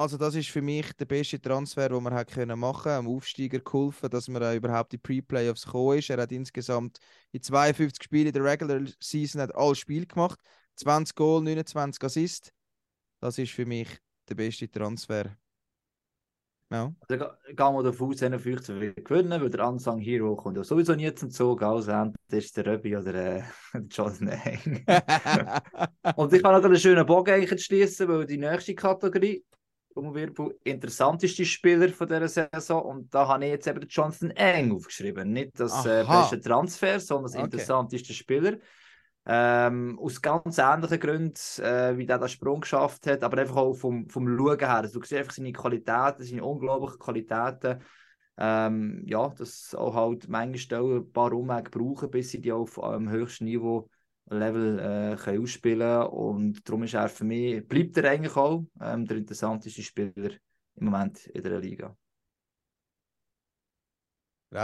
Also das ist für mich der beste Transfer, den man hat können machen, am Aufsteiger geholfen, dass man überhaupt die Pre-Playoffs gekommen ist. Er hat insgesamt in 52 Spielen in der Regular Season hat alle Spiele gemacht, 20 Goal, 29 Assists. Das ist für mich der beste Transfer. Ja. Also, gehen wir davon aus, 51 wird gewinnen, weil der Unsung Hero kommt ja sowieso nie zum Zug. Also entweder ist der Röbi oder äh, [LAUGHS] Jonathan Eng. [LAUGHS] Und ich kann noch einen schönen Bogen eigentlich schließen, weil die nächste Kategorie, Rumwirbel, interessanteste Spieler von dieser Saison. Und da habe ich jetzt eben Jonathan Eng aufgeschrieben. Nicht das äh, beste Transfer, sondern das Okay. interessanteste Spieler. Ähm, aus ganz ähnlichen Gründen, äh, wie der den Sprung geschafft hat, aber einfach auch vom, vom Schauen her. Also, du siehst einfach seine Qualitäten, seine unglaublichen Qualitäten. Ähm, ja, dass auch halt manchmal Stellen ein paar Umwege brauchen, bis sie die auf einem höchsten Niveau Level äh, können ausspielen und darum ist er für mich, bleibt er eigentlich auch ähm, der interessanteste Spieler im Moment in der Liga.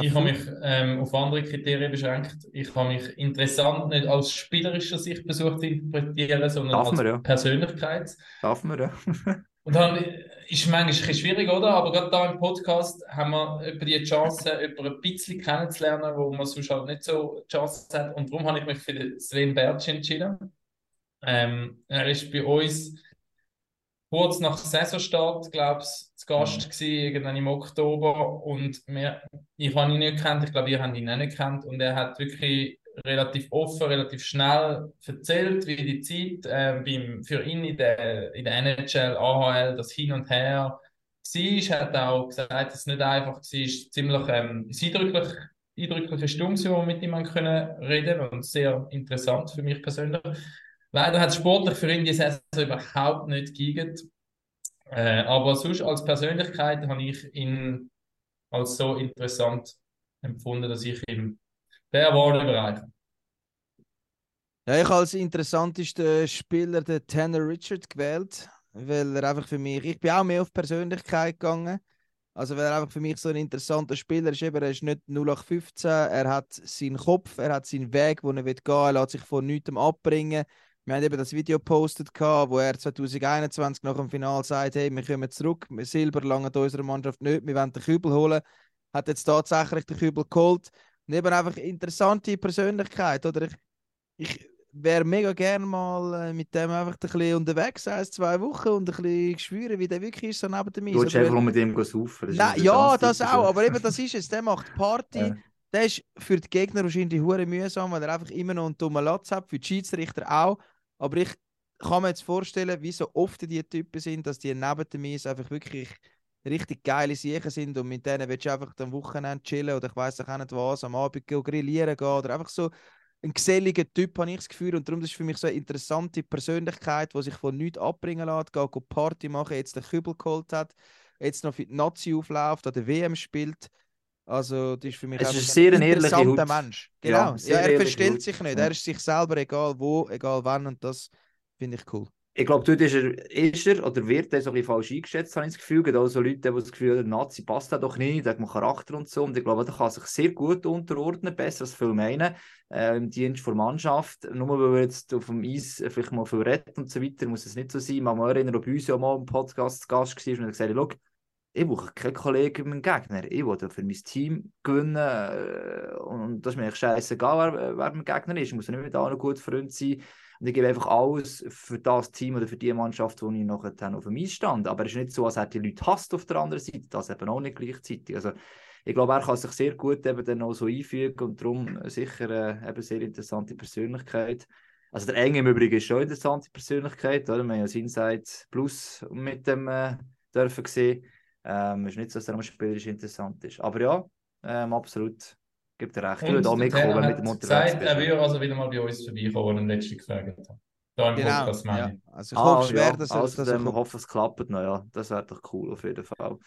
Ich habe mich ähm, auf andere Kriterien beschränkt. Ich habe mich interessant nicht aus spielerischer Sicht versucht zu interpretieren, sondern Darf als man, ja. Persönlichkeit. Darf man, ja. Und dann ist manchmal ein bisschen schwierig, oder? Aber gerade da im Podcast haben wir etwa die Chance, jemanden ein bisschen kennenzulernen, wo man sonst halt nicht so die Chance hat. Und darum habe ich mich für Sven Bertsch entschieden. Ähm, er ist bei uns kurz nach Saisonstart, glaube ich, zu Gast gewesen, irgendwann im Oktober. Und wir, ich habe ihn nicht gekannt, ich glaube, ihr habt ihn auch nicht gekannt. Und er hat wirklich relativ offen, relativ schnell erzählt, wie die Zeit äh, beim, für ihn in der, in der NHL, AHL, das Hin und Her war. Er hat auch gesagt, dass es nicht einfach war, ziemlich ähm, es eindrücklich, eindrückliche Stunde, wir mit ihm können reden und sehr interessant für mich persönlich. Leider hat es sportlich für ihn die Saison überhaupt nicht geeignet. Äh, aber sonst als Persönlichkeit habe ich ihn als so interessant empfunden, dass ich ihm der Award überreiche. Ja, ich als interessantesten Spieler den Tanner Richard gewählt, weil er einfach für mich, ich bin auch mehr auf Persönlichkeit gegangen. Also weil er einfach für mich so ein interessanter Spieler ist, er ist nicht 0815, er hat seinen Kopf, er hat seinen Weg, wo er will gehen, er lässt sich von nichts abbringen. Wir haben eben das Video gepostet, wo er 2021 nach dem Finale sagt, hey, wir kommen zurück, Silber langt unserer Mannschaft nicht, wir wollen den Kübel holen. Hat jetzt tatsächlich den Kübel geholt. Eben einfach interessante Persönlichkeit, oder? Ich, ich wäre mega gerne mal äh, mit dem einfach ein bisschen unterwegs, ein, zwei Wochen und ein bisschen spüren, wie der wirklich ist, so neben dem. Du willst einfach nur mit ihm saufen. Nein, ein ja, das auch, aber eben das ist es. Der macht Party. [LAUGHS] Ja. Der ist für die Gegner wahrscheinlich hure mühsam, weil er einfach immer noch einen dummen Latz hat. Für die Schiedsrichter auch. Aber ich kann mir jetzt vorstellen, wie so oft die Typen sind, dass die neben dem Eis einfach wirklich richtig geile Sachen sind und mit denen willst du einfach am Wochenende chillen oder ich weiß auch nicht was, am Abend grillieren gehen oder einfach so ein geselliger Typ, habe ich das Gefühl. Und darum ist für mich so eine interessante Persönlichkeit, die sich von nichts abbringen lässt, geht go Party machen, jetzt den Kübel geholt hat, jetzt noch für die Nazi aufläuft, an der WM spielt. Also, das ist für mich Es ist sehr ein interessanter. Mensch. Ja, Genau. Ja, sehr er verstellt sich nicht. Ja. Er ist sich selber egal wo, egal wann und das finde ich cool. Ich glaube, dort ist er, ist er oder wird er so ein bisschen falsch eingeschätzt, habe ich das Gefühl. Gibt auch so Leute, die das Gefühl haben, Nazi passt da doch nicht, der hat man Charakter und so. Und ich glaube, der kann sich sehr gut unterordnen, besser als viele meinen, äh, im Dienst der Mannschaft. Nur weil er jetzt auf dem Eis vielleicht mal viel redet und so weiter, muss es nicht so sein. Man muss erinnern, ob uns ja mal im Podcast Gast war und er gesagt hat, «Schau, ich brauche keinen Kollegen im Gegner. Ich will für mein Team gewinnen. äh, Und das ist mir scheißegal, wer, wer mein Gegner ist. Ich muss nicht mit allen gut Freund sein. Und ich gebe einfach alles für das Team oder für die Mannschaft, wo ich nachher auf dem Eis stand. Aber es ist nicht so, als hätte die Leute hasst auf der anderen Seite. Das eben auch nicht gleichzeitig. Also, ich glaube, er kann sich sehr gut eben dann auch so einfügen und darum sicher äh, eben sehr interessante Persönlichkeit. Also der Enge im Übrigen ist schon eine interessante Persönlichkeit, oder? Wir haben ja das Inside Plus mit dem äh, dürfen gesehen. Ähm, ist nicht so, dass er am spielerisch interessant ist. Aber ja, ähm, absolut. Gibt er recht. Ich würde auch mitkommen, mit dem unterwegs gesagt, er würde also wieder mal bei uns vorbeikommen, wenn er letzte gefragt hat. Da im Genau. Podcast meine Ja. Also ich Ah, hoffe schwer, ja, dass er also dass er dann hoffe, es klappt noch, ja. Das wäre doch cool auf jeden Fall.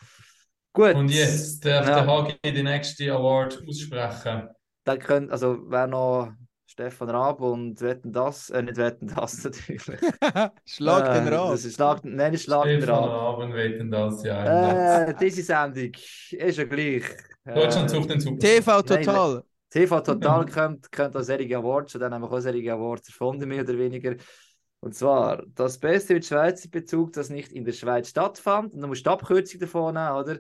Gut. Und jetzt darf Ja. der Hagi den nächsten Award aussprechen. Dann könnt, also wäre noch Stefan Raab und wetten das, äh, nicht wetten das [LAUGHS] natürlich. [LAUGHS] Schlag äh, den Rad. Das ist Schlag, nein, ist Schlag den Stefan Raab. Abend wetten das ja. Äh, diese Sendung ist ja gleich. Deutschland Äh, sucht den Super. TV Total. TV Total kommt, kommt auch solche Awards und dann haben wir auch solche Awards erfunden, mehr oder weniger. Und zwar das Beste mit Schweizer Bezug, das nicht in der Schweiz stattfand. Und dann musst du die Abkürzung davon nehmen, oder?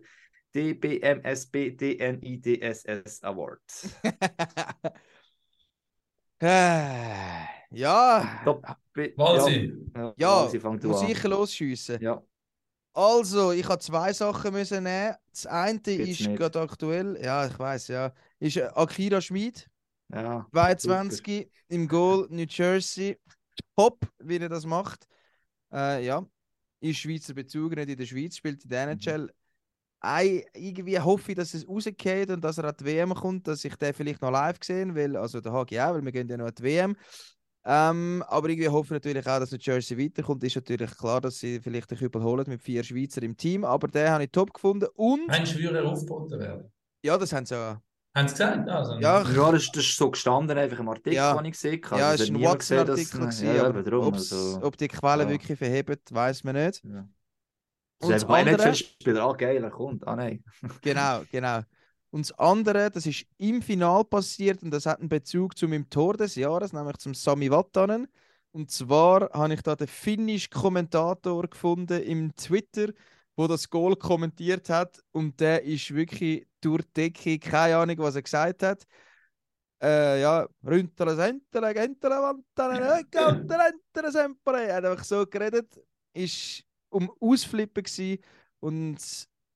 DBMSB DNIDSS Award. [LAUGHS] Äh, ja, Top. Walsi. Ja, ja, Walsi, fang du muss an. ich losschiessen. Ja, Also, ich habe zwei Sachen müssen nehmen. Das eine Geht's ist gerade aktuell, ja, ich weiß, ja, ist äh, Akira Schmid, ja. 22 im Goal New Jersey. Top, wie er das macht. Äh, ja, ist Schweizer Bezug, nicht in der Schweiz, spielt in der Mhm. NHL. Ei, irgendwie hoffe ich, dass es rausgeht und dass er an die WM kommt, dass ich den vielleicht noch live gesehen weil also der Hagi auch, weil wir gehen ja noch an die WM. Ähm, aber irgendwie hoffe ich natürlich auch, dass New Jersey weiterkommt. Ist natürlich klar, dass sie vielleicht den Kübel holen mit vier Schweizer im Team, aber den habe ich top gefunden. Und Ein Schwürer aufgeboten werden. ja, das haben sie ja. Haben sie gesagt? Also, Ja, ich- Ja, das, das ist so gestanden, einfach im Artikel, Ja. den ich gesehen habe. Ja, Das es war ein Watson-Artikel, Ja, aber Also, ob die Quelle ja. wirklich verhebt, weiß man nicht. ja. Und Das das ein andere- NHL-Spieler. Ah, geil, er kommt. Ah, nein. [LAUGHS] Genau, genau. Und das andere, das ist im Final passiert und das hat einen Bezug zu meinem Tor des Jahres, nämlich zum Sami Vatanen. Und zwar habe ich da den finnischen Kommentator gefunden im Twitter, wo das Goal kommentiert hat und der ist wirklich durch die Decke, keine Ahnung, was er gesagt hat. Äh, ja, Rüntele, Sentele, Gentele, Vantele, Gentele, Sentele, Sempre. Er hat einfach so geredet, ist um Ausflippen gewesen und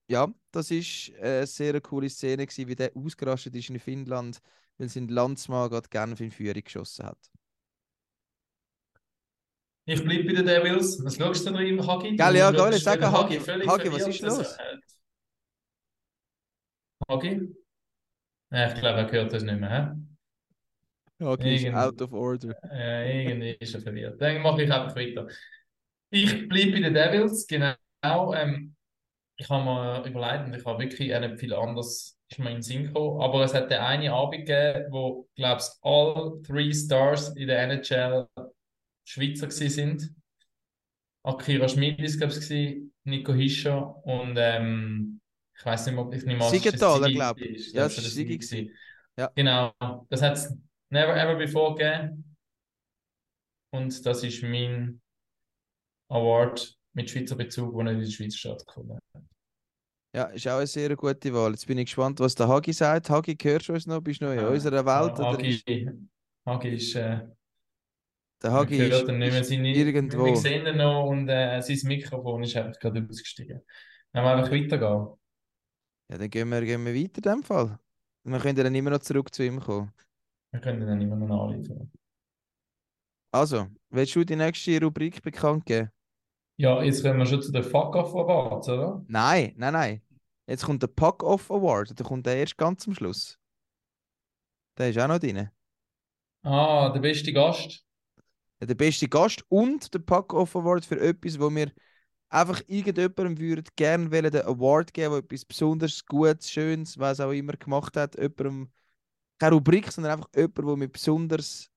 ja, das ist eine sehr coole Szene gewesen, wie der ausgerastet ist in Finnland, weil sein Landsmann gerade Genf in Führung geschossen hat. Ich bleibe bei den Devils. Was schaust du da drin, Hagi? Gell, ja, geil, sag Hagi. völlig Hagi, was ist los? erhält. Hagi? Ja, ich glaube, er hört das nicht mehr. Hä? Okay, ist out of order. Äh, irgendwie ist er verwirrt. Dann mache ich einfach weiter. Ich bleibe bei den Devils, genau. Ähm, ich habe mir überlegt und ich habe wirklich auch nicht viel anderes ist mir in den Sinn gekommen. Aber es hat den einen Abend gegeben, wo, glaube ich, all three Stars in der NHL Schweizer sind. Akira Schmid ist, glaube ich, Nico Hischer und ähm, ich weiß nicht ob ich nicht mal Siegenthaler, glaub ich. Ja, das ist Sigi Sigi. Ja. Genau, das hat es never ever before gegeben. Und das ist mein Award mit Schweizer Bezug, der nicht in der Schweiz stattgefunden hat. Ja, ist auch eine sehr gute Wahl. Jetzt bin ich gespannt, was der Hagi sagt. Hagi, hörst du uns noch? Bist du noch in Ja. unserer Welt? Ja, Hagi, ist Hagi ist, äh, der Hagi ist, ist seine, irgendwo. wir sehen ihn noch und äh, sein Mikrofon ist einfach gerade ausgestiegen. Dann wollen wir einfach weitergehen. Ja, dann gehen wir, gehen wir weiter in dem Fall. Wir können dann immer noch zurück zu ihm kommen. Wir können dann immer noch anliefern. Also, willst du die nächste Rubrik bekannt geben? Ja, jetzt kommen wir schon zu den Fuck-Off Awards, oder? Nein, nein, nein. Jetzt kommt der Puck-Off Award. Der kommt der erst ganz am Schluss. Der ist auch noch drin. Ah, der beste Gast. Der beste Gast und der Puck-Off Award für etwas, wo wir einfach irgendjemandem würden gerne wollen, den Award geben, der etwas besonders Gutes, Schönes, was auch immer gemacht hat. Jemandem, keine Rubrik, sondern einfach jemand, der wir besonders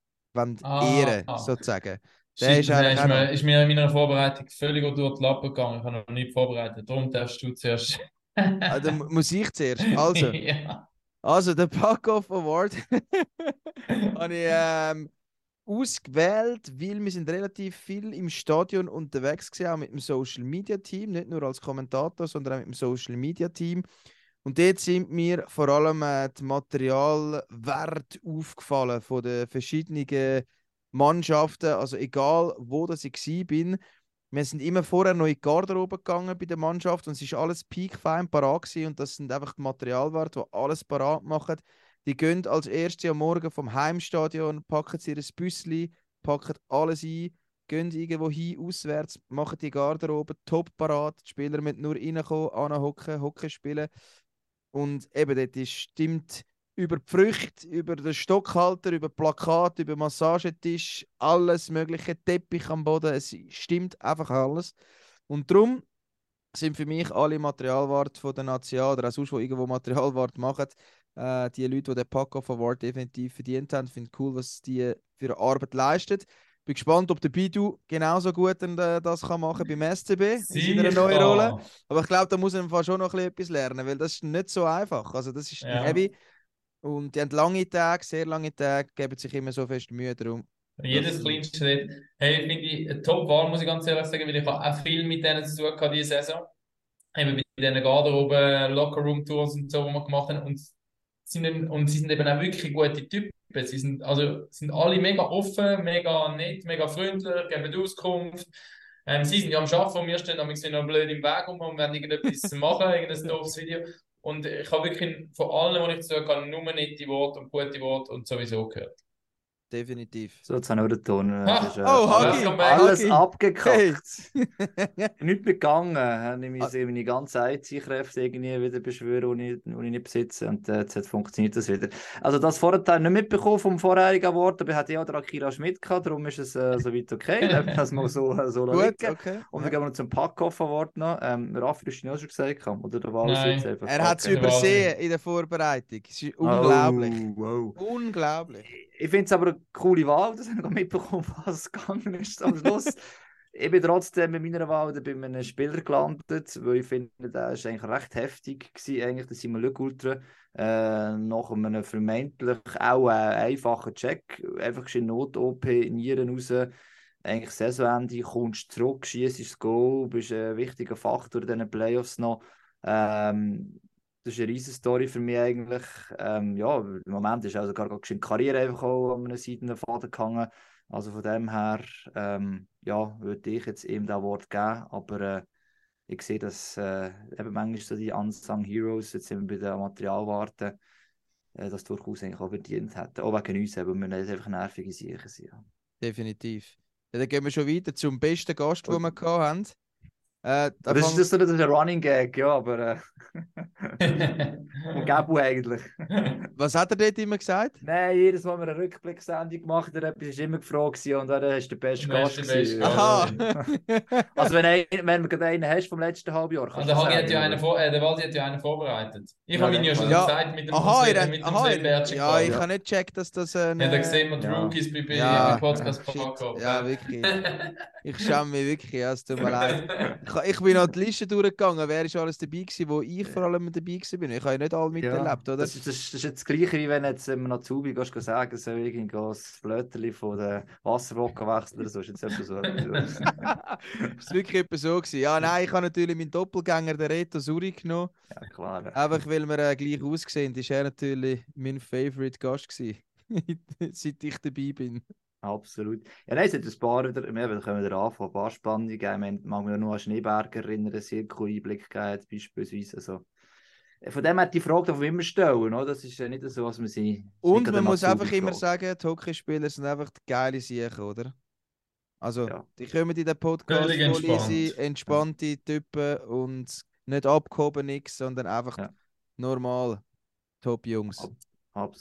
Ah, ehren, ah. sozusagen. Der ist der ist mir, ist mir in meiner Vorbereitung völlig durch die Lappen gegangen. Ich habe noch nicht vorbereitet. Darum darfst du zuerst. Ah, dann muss ich zuerst. Also, [LAUGHS] ja. also der Pack-Off Award [LAUGHS] habe ich ähm, ausgewählt, weil wir sind relativ viel im Stadion unterwegs gewesen, auch mit dem Social Media Team, nicht nur als Kommentator, sondern auch mit dem Social Media Team. Und dort sind mir vor allem äh, die Materialwert aufgefallen von den verschiedenen Mannschaften, also egal wo das ich bin. Wir sind immer vorher noch in die Garderobe gegangen bei der Mannschaft und es ist alles peakfein parat gewesen und das sind einfach die Materialwerte, die alles parat machen. Die gehen als Erste am Morgen vom Heimstadion, packen sie ihr Büssli, packen alles ein, gehen irgendwo hin, auswärts, machen die Garderobe top parat. Die Spieler müssen nur reinkommen, anhocken, hocken spielen. Und eben dort ist, stimmt über die Früchte, über den Stockhalter, über Plakat, über Massagetisch, alles mögliche, Teppich am Boden, es stimmt einfach alles. Und darum sind für mich alle Materialwart von der Nation oder auch sonst, die irgendwo Materialwart machen, äh, die Leute, die den Pack-Off Award definitiv verdient haben, finde cool, was die für eine Arbeit leisten. Bin gespannt, ob der Bidu genauso gut äh, das kann machen beim SCB in seiner neuen Sicher. Rolle. Aber ich glaube, da muss er schon noch ein bisschen etwas lernen, weil das ist nicht so einfach. Also das ist Ja. heavy. Und die haben lange Tage, sehr lange Tage, geben sich immer so fest Mühe darum. Jedes kleinste Schritt. Hey, finde ich eine Top-Wahl, muss ich ganz ehrlich sagen, weil ich habe auch viel mit denen zu tun gehabt diese Saison. Eben bei diesen Garderobe, Locker-Room-Tours und so, die wir gemacht haben. Und, sind, und sie sind eben auch wirklich gute Typen. Sie sind, also, sind alle mega offen, mega nett, mega freundlich, geben Auskunft. Ähm, sie sind ja am Arbeiten und wir stehen nämlich noch blöd im Weg rum und werden irgendetwas [LAUGHS] machen, irgendein doofes Video. Und ich habe wirklich von allen, die ich zu tun habe, nur nette Worte und gute Worte und sowieso gehört. Definitiv. So, jetzt habe ich auch den Ton. Ah, äh, oh, alles, Hagi, alles Hagi. abgekackt. Hey. Nicht mehr gegangen. Habe ich Ah. meine, meine ganzen IT-Kräfte irgendwie wieder beschwören, die ich, die ich nicht besitze. Und äh, jetzt funktioniert das wieder. Also, das Vorteil nicht mitbekommen vom vorherigen Award, aber ich hatte ja auch den Akira Schmidt gehabt, darum ist es äh, soweit okay. [LAUGHS] Dann das mal so, äh, so Gut, liegen. okay. Und dann gehen wir noch zum Pack-Off Award noch. Ähm, Raffi, du hast ihn auch schon gesagt, oder der Wahl Nein. jetzt einfach Er hat es übersehen in der Vorbereitung. Es ist unglaublich. Oh, wow. Unglaublich. Ich finde es aber eine coole Wahl, [LAUGHS] das habe ich mitbekommen, was gegangen ist am Schluss. [LAUGHS] ich bin trotzdem mit meiner Wahl bei einem Spieler gelandet, weil ich finde, der war eigentlich recht heftig gewesen, eigentlich, der Simon Lück Ultra. Äh, nach einem vermeintlich auch äh, einfachen Check, einfach in Not-OP, Nieren raus, eigentlich Saisonende, kommst zurück, schießt das Goal, bist ein wichtiger Faktor in diesen Playoffs noch. Ähm, das ist eine riesige Story für mich eigentlich. Ähm, ja, im Moment ist also gar keine Karriere einfach auch an einem seidenen Faden gehangen. Also von dem her, ähm, ja, würde ich jetzt ihm das Wort geben, aber äh, ich sehe, dass äh, eben manchmal so die Unsung Heroes, jetzt sind wir bei den Materialwarten, äh, das durchaus eigentlich auch verdient hätten. Auch wegen uns, eben, wir nicht einfach nervige Sachen sind. Ja. Definitiv. Ja, dann gehen wir schon weiter zum besten Gast, den wir haben. Äh, da Das ist, das, ist ein Running Gag, ja, aber äh, [LAUGHS] Gabu eigentlich. [LAUGHS] Was hat er dort immer gesagt? Nein, jedes Mal, wenn wir eine Rückblicksendung gemacht haben, ist immer gefragt und wer ist der beste Gast. Gast? Aha! [LAUGHS] Also wenn, ein, wenn du gerade einen hast vom letzten Halbjahr, Und kannst der Hagi hat ja einen vor, äh, der Waldi hat ja einen vorbereitet. Ich Ja, habe ihn ja schon mal. gesagt mit dem aha, ihr habt, mit dem aha, ja, ich ja. habe nicht gecheckt, dass das ein. Ja, da äh, sehen wir die ja. Rookies bei, bei Ja, im Podcast shit. Paco. Ja, wirklich. Ich schäme mich wirklich, ja, es tut mir leid. Ich, bin noch die [LAUGHS] Liste durchgegangen, wer ist alles dabei gewesen, wo ich vor allem dabei gewesen bin. Ich habe ja nicht alle miterlebt, oder? Das, ist- das, ist- jetzt das Gleiche, wie wenn jetzt ähm, noch Zubi gehst, gehst sagen, so irgendwie das Flöterli von der Wasserwolke wechseln oder so. Ist jetzt etwas so. [LAUGHS] ist wirklich etwa so gewesen? Ja, nein, ich habe natürlich meinen Doppelgänger, den Reto Suri, genommen. ja, klar. Einfach weil wir äh, gleich ausgesehen ist er natürlich mein Favorite Gast gewesen, [LAUGHS] seit ich dabei bin. Absolut. Ja, nein, es hat ein paar wieder, wir da können wieder anfangen, ein paar Spannungen gegeben. Ich mag mich nur an Schneeberger erinnern, sehr coolen Einblick gegeben, beispielsweise. Also, von dem her die Frage darf man immer stellen, oder? Das ist ja nicht so, was man sie... Und man muss einfach immer sagen, die Hockeyspieler sind einfach die geile Sachen, oder? Also, Ja. die kommen in den Podcast entspannt. easy, entspannte Typen und nicht abgehoben nix, sondern einfach Ja. normal Top-Jungs. Ab-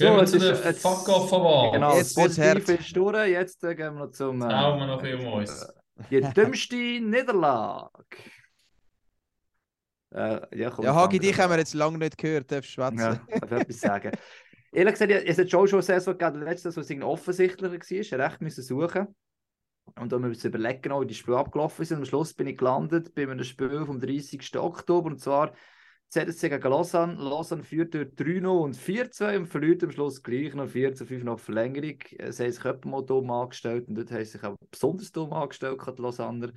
Absolut. Gehen wir jetzt zu ist- der jetzt- Fuck-Off-Wahl. Genau, Jetzt das wird's Positive hart. ist durch, jetzt äh, gehen wir noch zum... Jetzt hauen wir noch uns. äh, [LAUGHS] Die dümmste Niederlage. Äh, ja, komm, Ja, Hagi, dich haben wir jetzt lange nicht gehört, darfst schwätzen. Ja, darf ich etwas sagen? [LAUGHS] Ehrlich gesagt, es hat schon schon Saison gegeben, letztes, was offensichtlicher war, recht müssen suchen. Und dann müssen wir überlegen, wie die Spiele abgelaufen sind. Am Schluss bin ich gelandet bei einem Spiel vom 30. Oktober, und zwar ZSC gegen Lausanne. Lausanne führt durch 3-0 und 4-2 und verliert am Schluss gleich noch 4-5 nach Verlängerung. Sie haben sich mal dumm angestellt und dort haben sie sich auch besonders dumm angestellt, die Lausanne.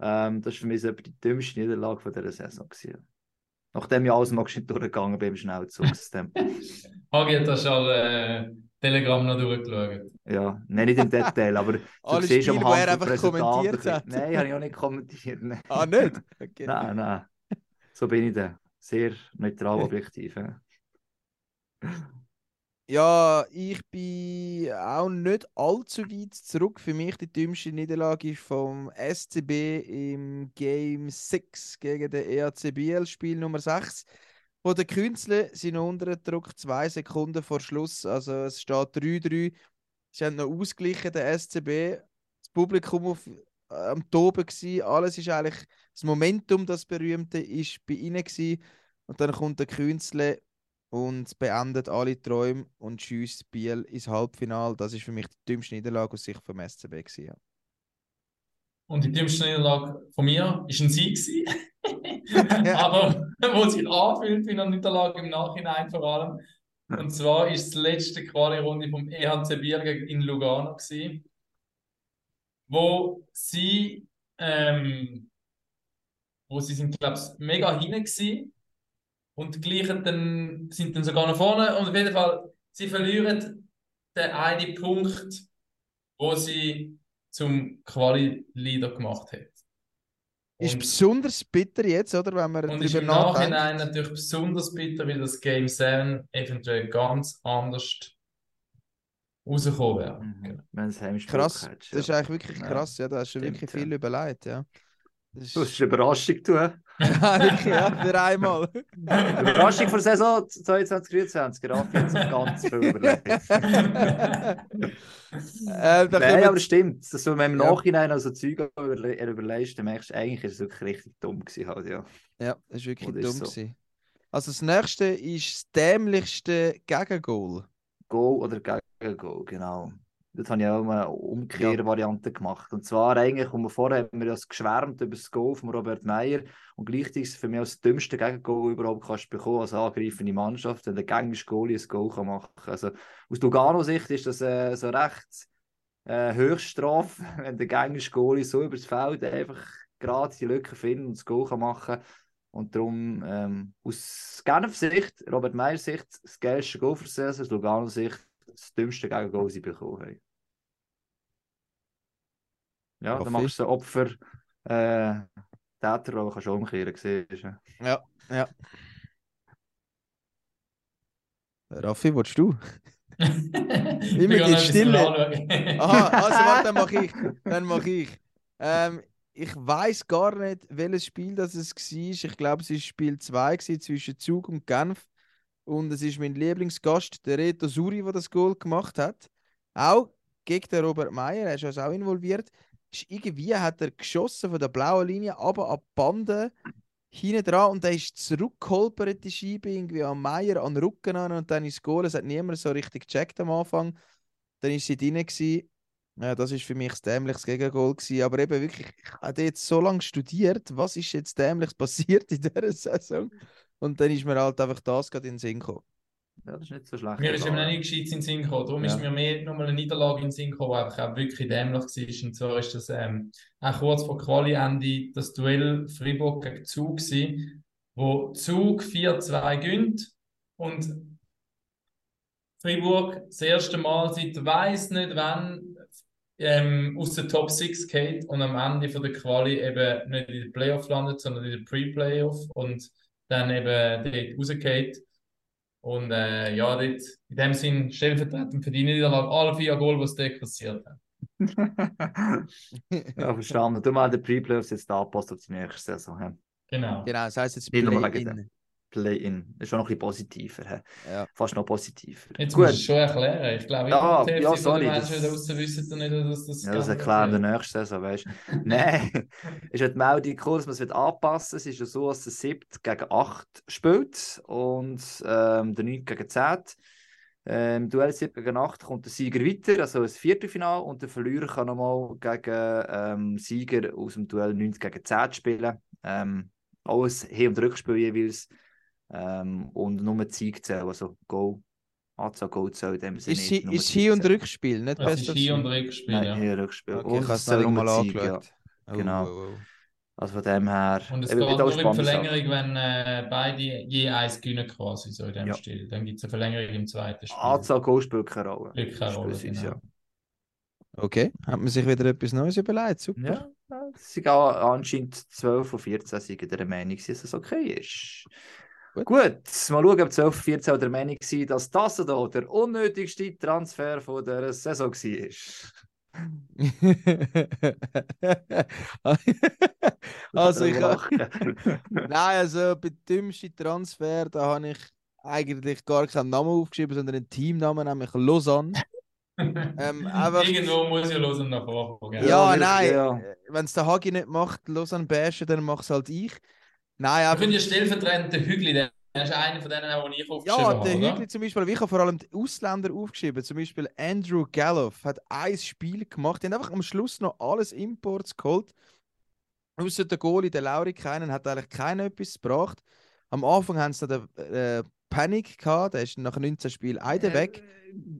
Ähm, das war für mich so die dümmste Niederlage von dieser Saison. Gewesen. Nachdem ich alles mal gescheit durchgegangen bin im Schnellzugssystem. [LAUGHS] Hagi hat das schon äh, Telegram noch durchgeschaut. ja, nein, nicht im Detail, aber [LAUGHS] du Alle siehst Spiele, am wo er Hand vom einfach kommentiert hat. Nein, habe ich auch nicht kommentiert. Nein, Ah, nicht? [LAUGHS] Okay. nein. nein. So bin ich dann. Sehr neutral objektiv. Ja. Ich bin auch nicht allzu weit zurück. Für mich die dümmste Niederlage ist vom SCB im Game 6 gegen den E EACBL, Spiel Nummer 6. Wo der Künstler sind unter Druck, zwei Sekunden vor Schluss. Also es steht 3-3. Sie haben noch ausgeglichen, der SCB. Das Publikum auf, am Toben gsi. Alles ist eigentlich, das Momentum, das berühmte, ist bei ihnen gsi. Und dann kommt der Künstler und beendet alle Träume und schießt Biel ins Halbfinale. Das ist für mich die dümmste Niederlage aus Sicht vom SCB. Gewesen, ja. Und die dümmste Niederlage von mir war ein Sieg. gewesen. [LAUGHS] [LAUGHS] Aber wo sich anfühlt wie eine Niederlage im Nachhinein vor allem. Und zwar ist die letzte Quali-Runde vom EHC gegen in Lugano gewesen, wo sie, ähm, wo sie sind, glaube ich, mega hinten gewesen und gleichen dann, sind dann sogar nach vorne und auf jeden Fall, sie verlieren den einen Punkt, wo sie zum Quali-Leader gemacht hat. Ist Und- besonders bitter jetzt, oder? Wenn man und ist im Nachhinein natürlich besonders bitter, weil das Game 7 eventuell ganz anders rausgekommen wäre. Mhm. Wenn es Heimspiel Krass, hättest, das ist ja. eigentlich wirklich Ja, krass. Ja, da hast du stimmt, wirklich ja. viel überlegt. Ja. Das ist, Du hast eine Überraschung tun. ja, [LAUGHS] wirklich, ja, für einmal. [LAUGHS] Überraschung für Saison 22, Raffi hat sich ganz viel [LAUGHS] überlegt. äh, da Nein, aber stimmt. Das so, wenn im Ja. Nachhinein also Zeug überle überlegst, dann merkst du, eigentlich ist es wirklich richtig dumm gewesen. Halt, ja. Ja, das war wirklich dumm. so? gewesen. Also das nächste ist das dämlichste Gegengoal. Goal oder gegen Goal, genau. Dort habe ich auch mal eine Umkehrvariante gemacht. Und zwar eigentlich, um vorher haben wir ja geschwärmt über das Goal von Robert Meyer und gleichzeitig ist es für mich als das dümmste Gegengoal überhaupt kannst du bekommen als angreifende Mannschaft, wenn der gegnerische Goalie ein Goal kann machen kann. Also aus Lugano-Sicht ist das äh, so recht äh, Höchststrafe, [LAUGHS] wenn der gegnerische Goalie so übers Feld einfach gerade die Lücke findet und das Goal kann machen und darum, ähm, aus Genf Sicht, Robert Meyer Sicht, das geilste Goal für Saison, aus Lugano Sicht, das dümmste Gegengoal, das sie bekommen haben. Ja, Raffi? dann machst du so Opfer, äh, Täterrolle kannst du umkehren, siehst du. Ja, ja. Raffi, willst du? [LAUGHS] Immer die Stille. Aha. Aha, also warte, dann mache [LAUGHS] ich. Dann mache ich. Ähm, ich weiß gar nicht, welches Spiel das es war. Ich glaube, es war Spiel 2 gewesen, zwischen Zug und Genf. Und es ist mein Lieblingsgast, der Reto Suri, der das Goal gemacht hat. Auch gegen den Robert Meyer, er ist also auch involviert. Ist irgendwie hat er geschossen von der blauen Linie, aber an die Bande hinten dran und er ist zurückgeholpert, die Scheibe irgendwie an Meyer an den Rücken an und dann ins Goal. Es hat niemand so richtig gecheckt am Anfang. Dann ist sie drin. Ja, das ist für mich das dämlichste Gegengoal gewesen. Aber eben wirklich, ich habe jetzt so lange studiert, was ist jetzt dämlichst passiert in dieser Saison? Und dann ist mir halt einfach das gerade in den Sinn gekommen. Ja, das ist nicht so schlecht. Mir ist eben auch nicht gescheit in den Sinn gekommen. Darum Ja. ist mir mehr nochmal eine Niederlage in den Sinn gekommen, die einfach auch wirklich dämlich war. Und zwar ist das ähm, auch kurz vor Quali-Ende das Duell Fribourg gegen Zug gewesen, wo Zug 4-2 gönnt und Fribourg das erste Mal seit weiß nicht wann ähm, aus der Top 6 geht und am Ende von der Quali eben nicht in den Playoff landet, sondern in der Pre-Playoff und dann eben dort rausgeht. Und äh, ja, dort, in dem Sinn stellvertretend für die Niederlage alle vier Goal, die es dort kassiert haben. [LAUGHS] ja, verstanden. Du mal den Pre-Playoffs jetzt angepasst auf die nächste Saison. Genau. Genau, das heisst jetzt Play-In. Play-in. Das ist schon noch ein bisschen positiver. Ja. Fast noch positiver. Jetzt Gut. musst du es schon erklären. Ich glaube, Ja, Hälfte ja, sorry, Menschen das- draussen wissen nicht, dass das Ja, das erklären wir erklärt. nächste Saison, weißt du. [LAUGHS] Nein, ist die Meldung cool, dass man es wird anpassen Es ist ja so, dass der 7 gegen 8 spielt und ähm, der 9 gegen 10. Ähm, Duell 7 gegen 8 kommt der Sieger weiter, also ein Viertelfinale und der Verlierer kann nochmal gegen ähm, Sieger aus dem Duell 90 gegen 10 spielen. Ähm, alles Hin- und Rückspiel jeweils ähm, und nur Sieg zählen, also Goal, Anzahl Goal zählt in dem Sinne Ist, nur ist Hin- und Siege Rückspiel, nicht Das besser ist Hin- und Rückspiel, Nein, ja. Und Rückspiel. Okay, und ich habe es es noch zählen nicht nur mal die Siege, ja. angeschaut. Oh, Genau. oh, oh. Also von dem her, Und es geht wird auch nur in. Verlängerung, wenn äh, beide je eins gewinnen quasi, so in dem Ja. Stil. Dann gibt es eine Verlängerung im zweiten Spiel. Anzahl Goal spielt keine Rolle. Spielt keine Rolle, genau. Okay, hat man sich wieder etwas Neues überlegt, super. Ja, ja es sind auch anscheinend 12 von 14 sind der Meinung, dass es okay ist. Gut. Gut, mal schauen, ob 12 von 14 auch der Meinung sind, dass das hier der unnötigste Transfer von der Saison war. [LAUGHS] also ich. [LAUGHS] Nein, also bei dümmsten Transfer, da habe ich eigentlich gar keinen Namen aufgeschrieben, sondern einen Teamnamen, nämlich Lausanne. Ähm, einfach- Irgendwo muss ja und nach vorne. gell? Ja, wirklich, nein, ja. wenn es der Hagi nicht macht, Lausanne bashen, dann mache es halt ich. Nein, Wir aber... können ja stellvertretend den Hügli, der ist einer von denen, auch, die ich aufgeschrieben Ja, habe, der oder? Hügli zum Beispiel, aber ich habe vor allem die Ausländer aufgeschrieben. Zum Beispiel Andrew Galloff hat ein Spiel gemacht. Die haben einfach am Schluss noch alles Imports geholt. Außer der Goalie, der Lauri Keinen, hat eigentlich keiner etwas gebracht. Am Anfang haben sie den äh, Panic gehabt, der ist nach 19 Spielen Eide weg.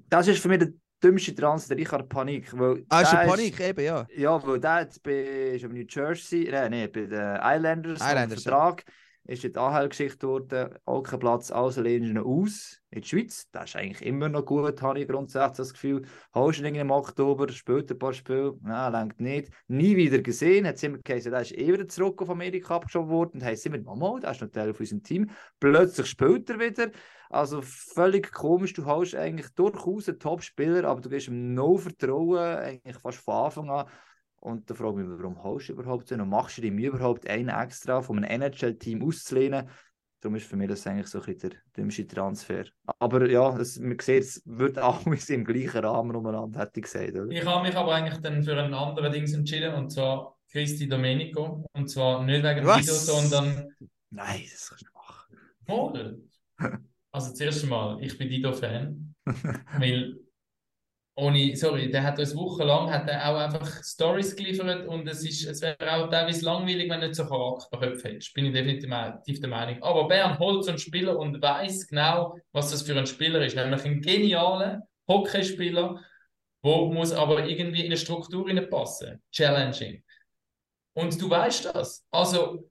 Das ist für mich der dümmste Transfer, ich habe Panik. Weil Ah, ist der Panik, eben, ja. Ja, weil der bei, ist bei New Jersey, nein, nee, bei den Islanders, Islanders, Vertrag, ist in die AHL-Geschichte worden, auch kein Platz, also lehnen aus in die Schweiz. Das ist eigentlich immer noch gut, habe ich grundsätzlich das Gefühl. Irgendwie im Oktober, spielt ein paar Spiele, nein, lenkt nicht. Nie wieder gesehen, hat immer geheißen, der ist eh wieder zurück auf Amerika abgeschoben worden und heisst immer, Mama, der ist noch Teil von unserem Team. Plötzlich spielt er wieder. Also völlig komisch, du hast eigentlich durchaus einen Top-Spieler, aber du gibst ihm no Vertrauen, eigentlich fast von Anfang an. Und da frage ich mich, warum holst du überhaupt so und machst du dir Mühe, überhaupt einen extra von einem NHL-Team auszulehnen? Darum ist für mich das eigentlich so ein bisschen der dümmste Transfer. Aber ja, es, man sieht, es wird [LAUGHS] alles im gleichen Rahmen umeinander, hätte ich gesagt. Oder? Ich habe mich aber eigentlich dann für einen anderen Dings entschieden, und zwar Christi Domenico. Und zwar nicht wegen Was? Video, sondern Nein, das kannst du nicht machen. Mal. [LAUGHS] Also zuerst mal, ich bin Dido-Fan, [LAUGHS] weil ohne, sorry, der hat uns wochenlang hat er auch einfach Stories geliefert und es ist, es wäre auch teilweise langweilig, wenn du nicht so Charakterköpfe hättest. Bin ich definitiv der Meinung. Aber Bern holt so einen Spieler und weiß genau, was das für ein Spieler ist. Nämlich ein genialer Hockeyspieler, wo muss aber irgendwie in eine Struktur passen. Challenging. Und du weißt das. Also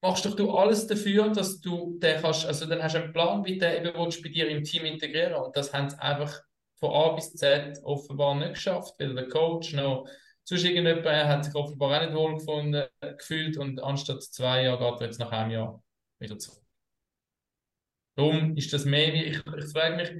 machst doch du alles dafür, dass du den kannst, also dann hast du einen Plan, wie du eben bei dir im Team integrieren und das haben sie einfach von A bis Z offenbar nicht geschafft, weil der Coach noch sonst irgendjemand hat sich offenbar auch nicht wohl gefunden, gefühlt und anstatt zwei Jahren geht er jetzt nach einem Jahr wieder zurück. Darum ist das mehr wie, ich, ich frage mich,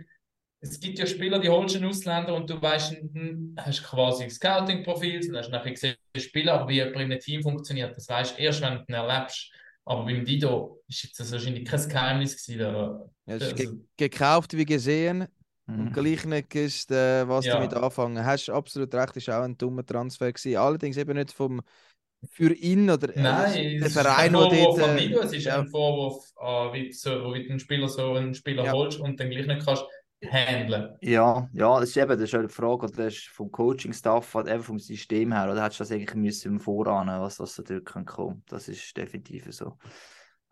es gibt ja Spieler, die holst du einen Ausländer und du weißt, hm, hast quasi ein Scouting-Profil, dann hast du nachher gesehen, Spieler, aber wie jemand in einem Team funktioniert, das weißt du erst, wenn du ihn erlebst. Aber beim Dido ist jetzt das wahrscheinlich kein Geheimnis gewesen. Da, Ja, es ist ge also, gekauft wie gesehen und Mhm. gleich nicht gewusst, äh, was Ja. damit anfangen. Hast du absolut recht, ist auch ein dummer Transfer gewesen. Allerdings eben nicht vom für ihn oder äh, Nein, der es Verein, ist der dort. äh, Dido, es ist ein Vorwurf, an, wie, du so, wie du einen Spieler so einen Spieler Ja. holst und dann gleich nicht kannst handeln. Ja, ja, das ist eben das ist halt die Frage, oder das ist vom Coaching-Staff, halt einfach vom System her, oder hättest du das eigentlich müssen im Voran, was das so dort kann kommen. Das ist definitiv so.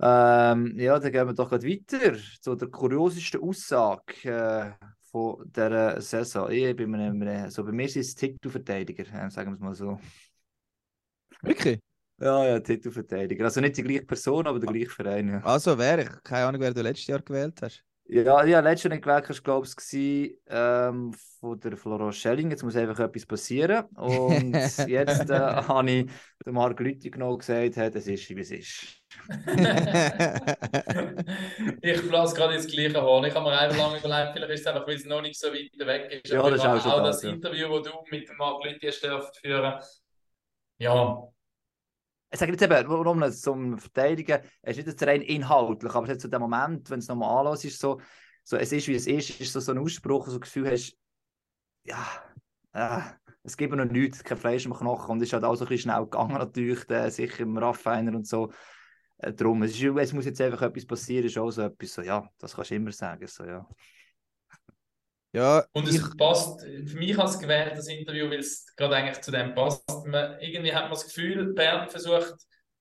Ähm, ja, dann gehen wir doch gleich weiter zu der kuriosesten Aussage äh, von dieser Saison. Ich bin mir, mir, so bei mir sind es Titelverteidiger, äh, sagen wir es mal so. Wirklich? Ja, ja, Titelverteidiger. Also nicht die gleiche Person, aber der gleiche Verein. Ja. Also wäre ich. Keine Ahnung, wer du letztes Jahr gewählt hast. Ja, ja, letztes gewählt, hast, glaube ich, ähm, von der Florence Schelling. Jetzt muss einfach etwas passieren. Und [LAUGHS] jetzt äh, habe ich den Marc Lüthi genau gesagt, hey, das ist, wie es ist. [LAUGHS] ich blase gerade ins gleiche Horn. Ich habe mir einfach lange überlegt, vielleicht ist es einfach, weil es noch nicht so weit weg ist. Ja, Aber das ist auch schon auch das, das ja. Interview, das du mit dem Marc Lüthi hast führen. Ja, Ich sage jetzt eben, warum nicht zum Verteidigen, es ist nicht rein inhaltlich, aber es so der Moment, wenn es nochmal ist so, so, es ist wie es ist, ist so, so ein Ausspruch, so ein Gefühl hast, ja, äh, es gibt noch nichts, kein Fleisch im Knochen und es ist halt auch so ein bisschen schnell gegangen natürlich, der, sicher im Raffiner und so. Äh, drum, es, ist, es muss jetzt einfach etwas passieren, ist auch so etwas so, ja, das kannst du immer sagen, so, ja. Ja, Und ich, es passt, für mich als es gewählt, das Interview, weil es gerade eigentlich zu dem passt. Man, irgendwie hat man das Gefühl, Bern versucht,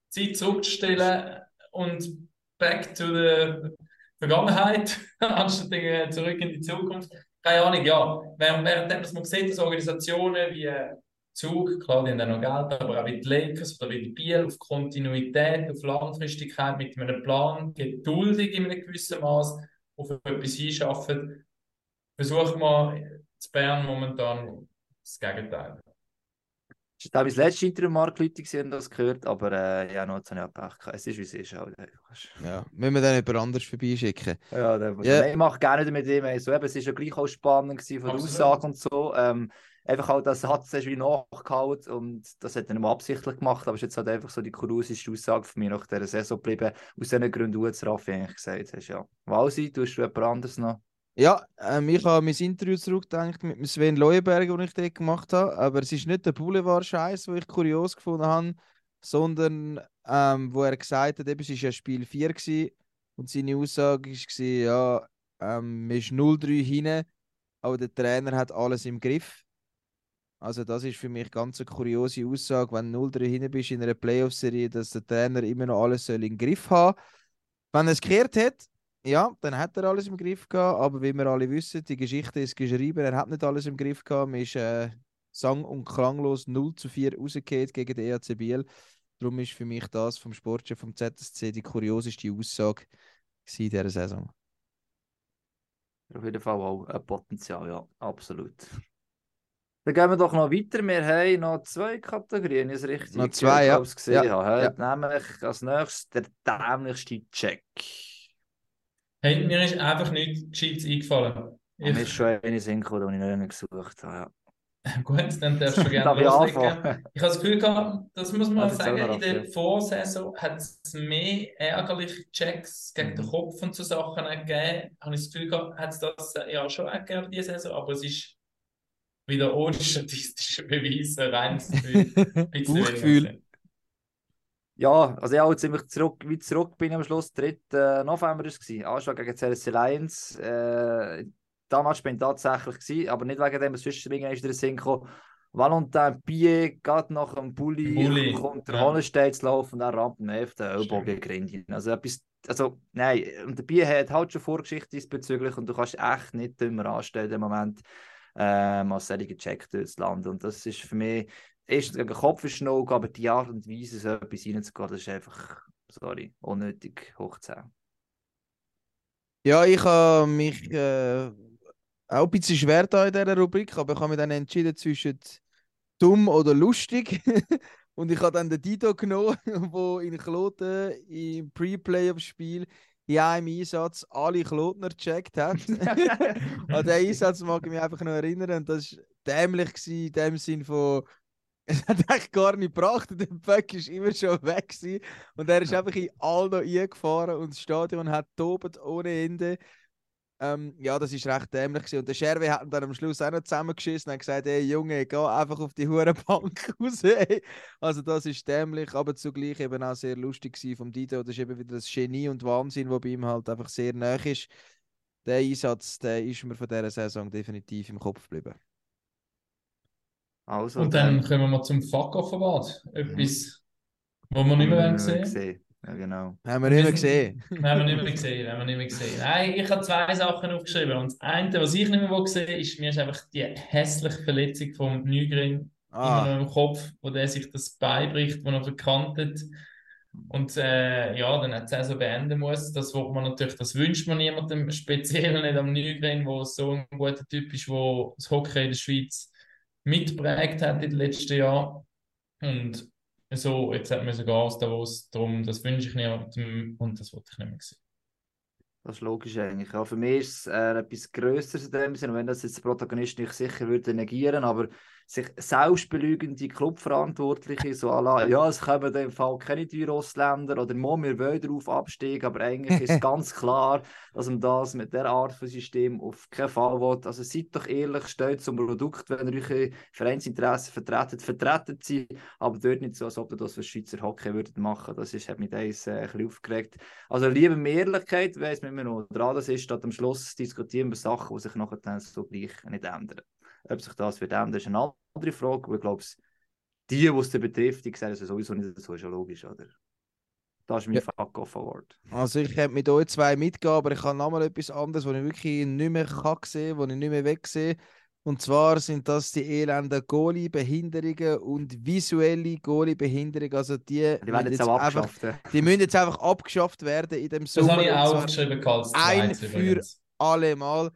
Zeit zurückzustellen und back to the Vergangenheit, [LAUGHS] anstatt zurück in die Zukunft. Keine Ahnung, ja. Während, während man sieht, dass Organisationen wie äh, Zug, klar, die haben auch noch Geld, aber auch wie die Lakers oder wie die Biel auf Kontinuität, auf Langfristigkeit mit einem Plan, geduldig in einem gewissen Maß auf etwas hinschaffen, versuchen wir zu Bern momentan das Gegenteil. Das war mein letztes Interview, Mark Leute, haben das gehört, aber äh, ja, noch habe ich auch Pech gehabt. Es ist, wie es ist. Halt. ja, müssen wir dann jemand anders vorbeischicken. Ja, der, Ja. Ich mache gerne mit ihm. So, eben, es war ja gleich auch spannend gewesen von der. Aussage und so. Ähm, einfach halt, das hat es wie nachgehauen und das hat er nicht absichtlich gemacht, aber es ist jetzt halt einfach so die kurioseste Aussage von mir nach dieser Saison geblieben. Aus diesen Gründen, die du jetzt Raffi eigentlich gesagt hast. Ja. Walsi, tust du jemand anderes noch? Ja, ähm, ich habe mein Interview zurückgedacht mit Sven Leuenberger, das ich dort gemacht habe. Aber es ist nicht der Boulevard-Scheiß, den ich kurios gefunden habe, sondern ähm, wo er gesagt hat, es war ja Spiel 4 gewesen, und seine Aussage war, ja, ähm, man ist 0-3 hinten, aber der Trainer hat alles im Griff. Also, das ist für mich ganz eine kuriose Aussage, wenn du 0-3 hinten bist in einer Playoff-Serie, dass der Trainer immer noch alles soll im Griff haben Wenn er es gekehrt hat, ja, dann hat er alles im Griff gehabt, aber wie wir alle wissen, die Geschichte ist geschrieben, er hat nicht alles im Griff gehabt, man ist äh, sang- und klanglos 0 zu 4 rausgekehrt gegen den EAC Biel. Darum ist für mich das vom Sportchef vom ZSC die kurioseste Aussage in dieser Saison. Auf jeden Fall auch ein Potenzial, ja, absolut. Dann gehen wir doch noch weiter. Wir haben noch zwei Kategorien, ist richtig? Noch zwei, ja. Gesehen Ja, habe. Nämlich als nächstes der dämlichste Check. Hey, mir ist einfach nichts Gescheites eingefallen. Ich... Mir ist Ich, schon eine Sinn gekommen, die ich noch nicht gesucht habe. Ja. [LAUGHS] gut, dann darfst du [LAUGHS] gerne ich loslegen. anfangen? Ich habe das Gefühl gehabt, das muss man Also, sagen, erzähl in der. Vorsaison hat es mehr ärgerliche Checks gegen den Mhm. Kopf und so Sachen gegeben. Habe ich das Gefühl gehabt, hat es das ja schon auch gegeben diese Saison, aber es ist wieder ohne statistische Beweise rein [LAUGHS] Bauchgefühl. Ja, also ja, auch ziemlich zurück, weit zurück bin ich am Schluss. 3. November war es. Anschlag gegen CSC Lions. Äh, damals bin ich tatsächlich gewesen, aber nicht wegen dem, irgendwann ist der Sinn gekommen. Valentin Bier, gerade nach dem Bulli, Bulli, kommt der ja. Hohenstein zu laufen und er rammt ihn auf den Ellbogen gegen Also etwas, also nein, und der Bier hat halt schon Vorgeschichte diesbezüglich und du kannst echt nicht dümmer anstellen im Moment, ähm, als solche Check dort zu landen. Und das ist für mich, erstens gegen den Kopf ist no, aber die Art und Weise, so etwas reinzugehen, das ist einfach, sorry, unnötig hoch 10. Ja, ich habe mich äh, auch ein bisschen schwer da in dieser Rubrik, aber ich habe mich dann entschieden zwischen dumm oder lustig. [LAUGHS] Und ich habe dann den Dito genommen, [LAUGHS] der in Kloten im Pre-Playoff-Spiel in einem Einsatz alle Klotner gecheckt hat. [LAUGHS] An den Einsatz mag ich mich einfach noch erinnern. Und das war dämlich gewesen, in dem Sinn von. Es [LAUGHS] hat eigentlich gar nicht gebracht. und Der Böck ist immer schon weg. Gewesen. Und er ist einfach in all noch eingefahren und das Stadion hat tobt ohne Ende. Ähm, ja, das ist recht dämlich. Gewesen. Und der Scherwe hat ihn dann am Schluss auch noch zusammengeschissen und gesagt: Ey, Junge, geh einfach auf die hure Bank [LAUGHS] raus. ey.» Also, das ist dämlich, aber zugleich eben auch sehr lustig gewesen vom Dito. Das ist eben wieder das Genie und Wahnsinn, wo bei ihm halt einfach sehr nah ist. Der Einsatz, der ist mir von dieser Saison definitiv im Kopf geblieben. Also, Und dann kommen wir zum Fuck-Off-Award. Etwas, was wir nicht mehr wir sehen. gesehen. Ja, genau. Haben wir nicht mehr gesehen. [LAUGHS] haben wir nicht mehr gesehen, haben wir nicht mehr gesehen. Nein, ich habe zwei Sachen aufgeschrieben. Und das eine, was ich nicht mehr gesehen will, ist, mir ist einfach die hässliche Verletzung vom immer Ah, noch im Kopf, wo der sich das beibricht, wo er verkantet und äh, ja, dann die Saison beenden muss. Das will man natürlich, das wünscht man niemandem, [LAUGHS] speziell nicht am Nygren, wo so ein guter Typ ist, wo das Hockey in der Schweiz mitprägt hat in den letzten Jahren. Und so, jetzt hat man sogar aus Davos, darum, das wünsche ich niemandem und das wollte ich nicht mehr sehen. Das ist logisch eigentlich. Ja, für mich ist es äh, etwas Größeres in dem Sinne, wenn das jetzt der Protagonist nicht sicher würde negieren, aber sich selbstbelügende Clubverantwortliche, so la, ja, es kommen in Fall keine teuren Ausländer oder mo, wir wollen darauf absteigen, aber eigentlich ist [LAUGHS] ganz klar, dass man das mit der Art von System auf keinen Fall will. Also seid doch ehrlich, steht zum Produkt, wenn ihr eure Vereinsinteressen vertretet, vertreten sie, aber dort nicht so, als ob ihr das für Schweizer Hockey würdet machen. Das ist, hat mich eins äh, ein bisschen aufgeregt. Also lieber mehr Ehrlichkeit, weiss man immer noch dran, das ist, statt am Schluss diskutieren wir Sachen, die sich nachher dann so gleich nicht ändern. Ob sich das wird ändern, ist eine andere Frage, aber ich glaube, die, die es betrifft, die sehen es sowieso nicht so, ist ja logisch, oder? Das ist mein Ja. Fuck-Off-Award. Also ich hätte mit euch zwei mitgehen, aber ich habe nochmal etwas anderes, was ich wirklich nicht mehr kann sehen, was ich nicht mehr wegsehe. Und zwar sind das die elenden Goalie-Behinderungen und visuelle Goalie-Behinderungen. Also die, Die werden jetzt auch einfach, abgeschafft. die müssen jetzt einfach abgeschafft werden in dem Das Sommer. habe ich auch aufgeschrieben ein für alle Mal.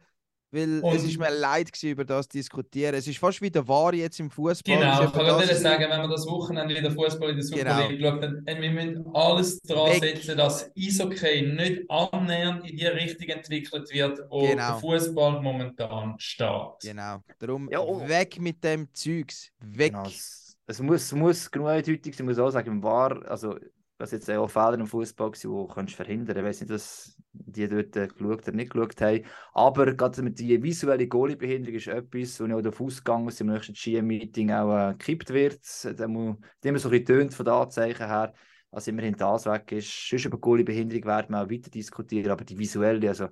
Weil Und- es ist mir leid gewesen, über das zu diskutieren. Es ist fast wie der Ware jetzt im Fußball. Genau, ich kann das sagen, wenn wir das Wochenende wieder Fußball in der Super Genau. League schauen, dann äh, wir müssen alles daran Weg. setzen, dass Eishockey nicht annähernd in die Richtung entwickelt wird, wo Genau. der Fußball momentan steht. Genau. Darum Ja, oh. weg mit dem Zeugs. Weg. Genau, es, muss, es muss genug eindeutig sein, ich muss auch sagen, im War, also das jetzt auch Fehler im Fußball gewesen, die kannst du verhindern. Ich weiß nicht, dass die dort äh, geschaut oder nicht geschaut haben. Aber gerade mit der visuellen Goalie-Behinderung ist etwas, wo auch davon ausgegangen dass im nächsten GM-Meeting auch äh, gekippt wird. Muss immer so ein bisschen tönt von den Anzeichen her, dass immerhin das weg ist. Sonst über Goalie-Behinderung werden wir auch weiter diskutieren, aber die visuelle, also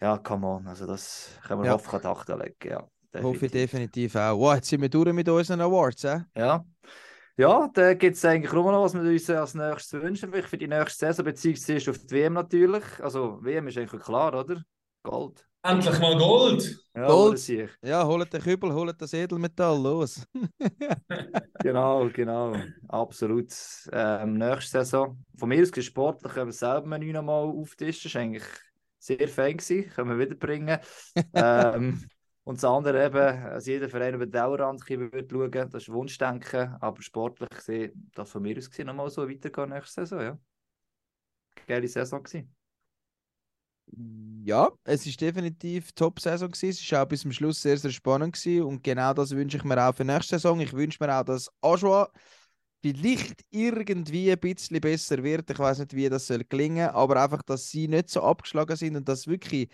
ja, come on, also das können wir Ja. hoffentlich die Akte legen. Ja, Hoffe ich definitiv auch. Wow, jetzt sind wir durch mit unseren Awards. Äh? Ja. Ja, da gibt es eigentlich nur noch, was wir uns als nächstes wünschen. Vielleicht für die nächste Saison, beziehungsweise auf die WM natürlich. Also, WM ist eigentlich klar, oder? Gold. Endlich mal Gold! Ja, Gold. Ja, holt den Kübel, holt das Edelmetall, los. [LAUGHS] Genau, genau. Absolut. Ähm, nächste Saison. Von mir aus sportlich können wir selber Menü mal auftischen. Das war eigentlich sehr fein gewesen. Können wir wiederbringen. [LAUGHS] ähm, und das andere eben, dass jeder Verein über den Dauerrand würde schauen, das ist Wunschdenken. Aber sportlich gesehen, das von mir aus gesehen noch mal so weitergehen nächste Saison, ja. Geile Saison gewesen. Ja, es ist definitiv Top-Saison gewesen. Es war auch bis zum Schluss sehr, sehr spannend gewesen. Und genau das wünsche ich mir auch für nächste Saison. Ich wünsche mir auch, dass Ajoa vielleicht irgendwie ein bisschen besser wird. Ich weiß nicht, wie das soll gelingen, aber einfach, dass sie nicht so abgeschlagen sind und dass wirklich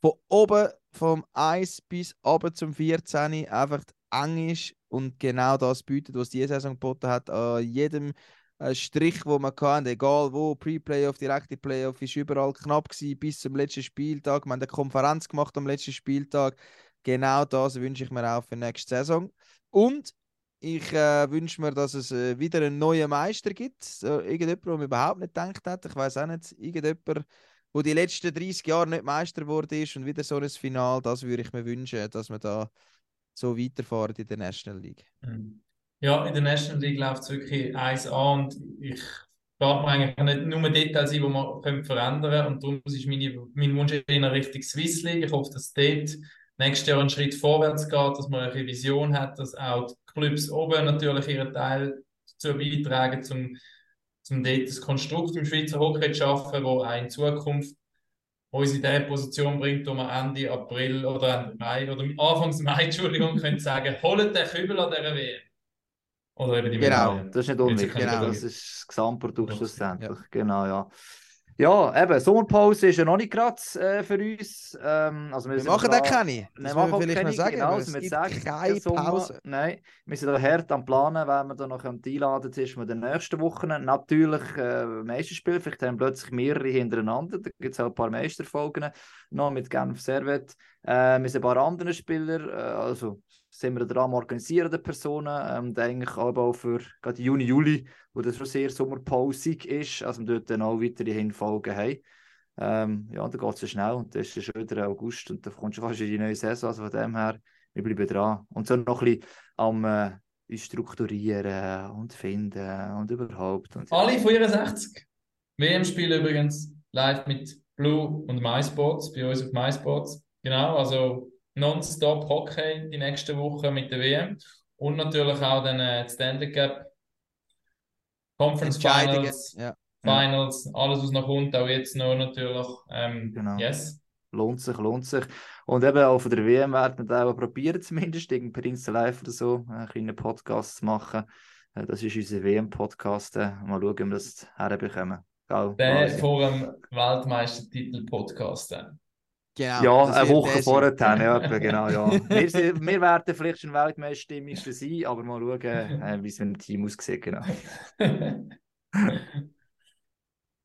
von oben vom 1 bis oben zum 14 einfach eng ist und genau das bietet, was diese Saison geboten hat, an jedem äh, Strich, wo man kann, egal wo, Pre-Playoff, direkte Playoff, ist überall knapp gewesen, bis zum letzten Spieltag. Wir haben eine Konferenz gemacht am letzten Spieltag. Genau das wünsche ich mir auch für nächste Saison. Und ich äh, wünsche mir, dass es äh, wieder einen neuen Meister gibt. So, irgendjemand, der mir überhaupt nicht gedacht hat. Ich weiß auch nicht, irgendjemand, wo die letzten 30 Jahre nicht Meister geworden ist und wieder so ein Final, das würde ich mir wünschen, dass wir da so weiterfahren in der National League. Mhm. Ja, in der National League läuft es wirklich 1A und ich frage mir eigentlich nicht nur Details ein, die man können verändern können. Und darum ist meine, mein Wunsch in Richtung Swiss League. Ich hoffe, dass dort nächstes Jahr einen Schritt vorwärts geht, dass man eine Vision hat, dass auch die Clubs oben natürlich ihren Teil dazu beitragen, zum, zum dort das Konstrukt im Schweizer Hockey zu schaffen, wo auch in Zukunft uns in der Position bringt, wo wir Ende April oder Ende Mai oder [LAUGHS] Anfangs Mai, Entschuldigung, können sagen, [LAUGHS] holt den Kübel an dieser WM. Oder eben die Genau, Medaille. Das ist nicht unwichtig, wir das ist das Gesamtprodukt Ja. schlussendlich. Genau, ja. Ja, eben, Sommerpause ist ja noch nicht gerade äh, für uns. Ähm, also wir, Wir machen da- den keine. Das machen wir auch vielleicht keine, noch sagen. genau, es gibt sagen keine Pause. Nein, wir sind da hart am Planen, wenn wir da noch einladen zwischen den nächsten Wochen. Natürlich äh, Meisterspiel, vielleicht haben plötzlich mehrere hintereinander. Da gibt es auch ein paar Meisterfolgen noch mit Genf Servet. Äh, sind ein paar andere Spieler, äh, also sind wir dran am organisieren, Personen. Ähm, eigentlich aber auch für gerade Juni, Juli, wo das schon sehr sommerpausig ist, also wir dort dann auch weitere Hinfolgen haben. Ähm, ja, dann geht es so schnell und das ist schon wieder August und dann kommt schon fast in die neue Saison. Also von dem her, wir bleiben dran. Und so noch ein bisschen am äh, strukturieren und finden und überhaupt. Und, Alle 64. WM-Spiel übrigens live mit Blue und MySports, bei uns auf MySports. Genau, also nonstop Hockey die nächste Woche mit der WM. Und natürlich auch dann äh, Standard Cup, Conference. Finals, Ja. Finals, alles was noch kommt, auch jetzt noch natürlich. Ähm, Genau. Yes. lohnt sich, lohnt sich. Und eben auch von der WM werden wir auch probieren, zumindest irgendwie per Insta Live oder so, einen kleinen Podcast zu machen. Äh, Das ist unser WM-Podcast. äh, Mal schauen, wie wir das herbekommen. Gell, Der vor dem Weltmeistertitel-Podcast dann. Genau, Ja, eine Woche vorher, ja, genau, ja. [LAUGHS] Wir, sind, wir werden vielleicht schon Weltmeisterstimmung sein, aber mal schauen, äh, wie es mit dem Team aussieht, genau. [LAUGHS]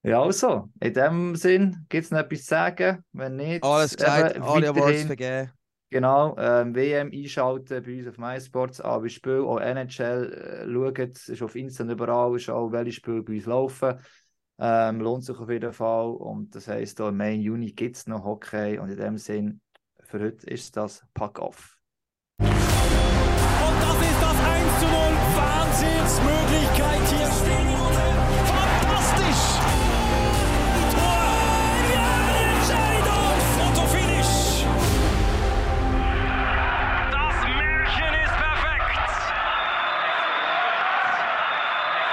Ja, also, in dem Sinn, gibt es noch etwas zu sagen? Wenn nicht, Alles gesagt, alle Awards vergeben. Genau, ähm, WM einschalten bei uns auf MySports, auch bei Spiel, auch NHL, äh, schaut, ist auf Insta und überall, ist auch welche Spiele bei uns laufen. Ähm, lohnt sich auf jeden Fall. Und das heisst, auch im Mai, Juni gibt es noch Hockey. Und in dem Sinn, für heute ist das Pack off. Und das ist das 1 zu 0. Wahnsinnsmöglichkeit hier.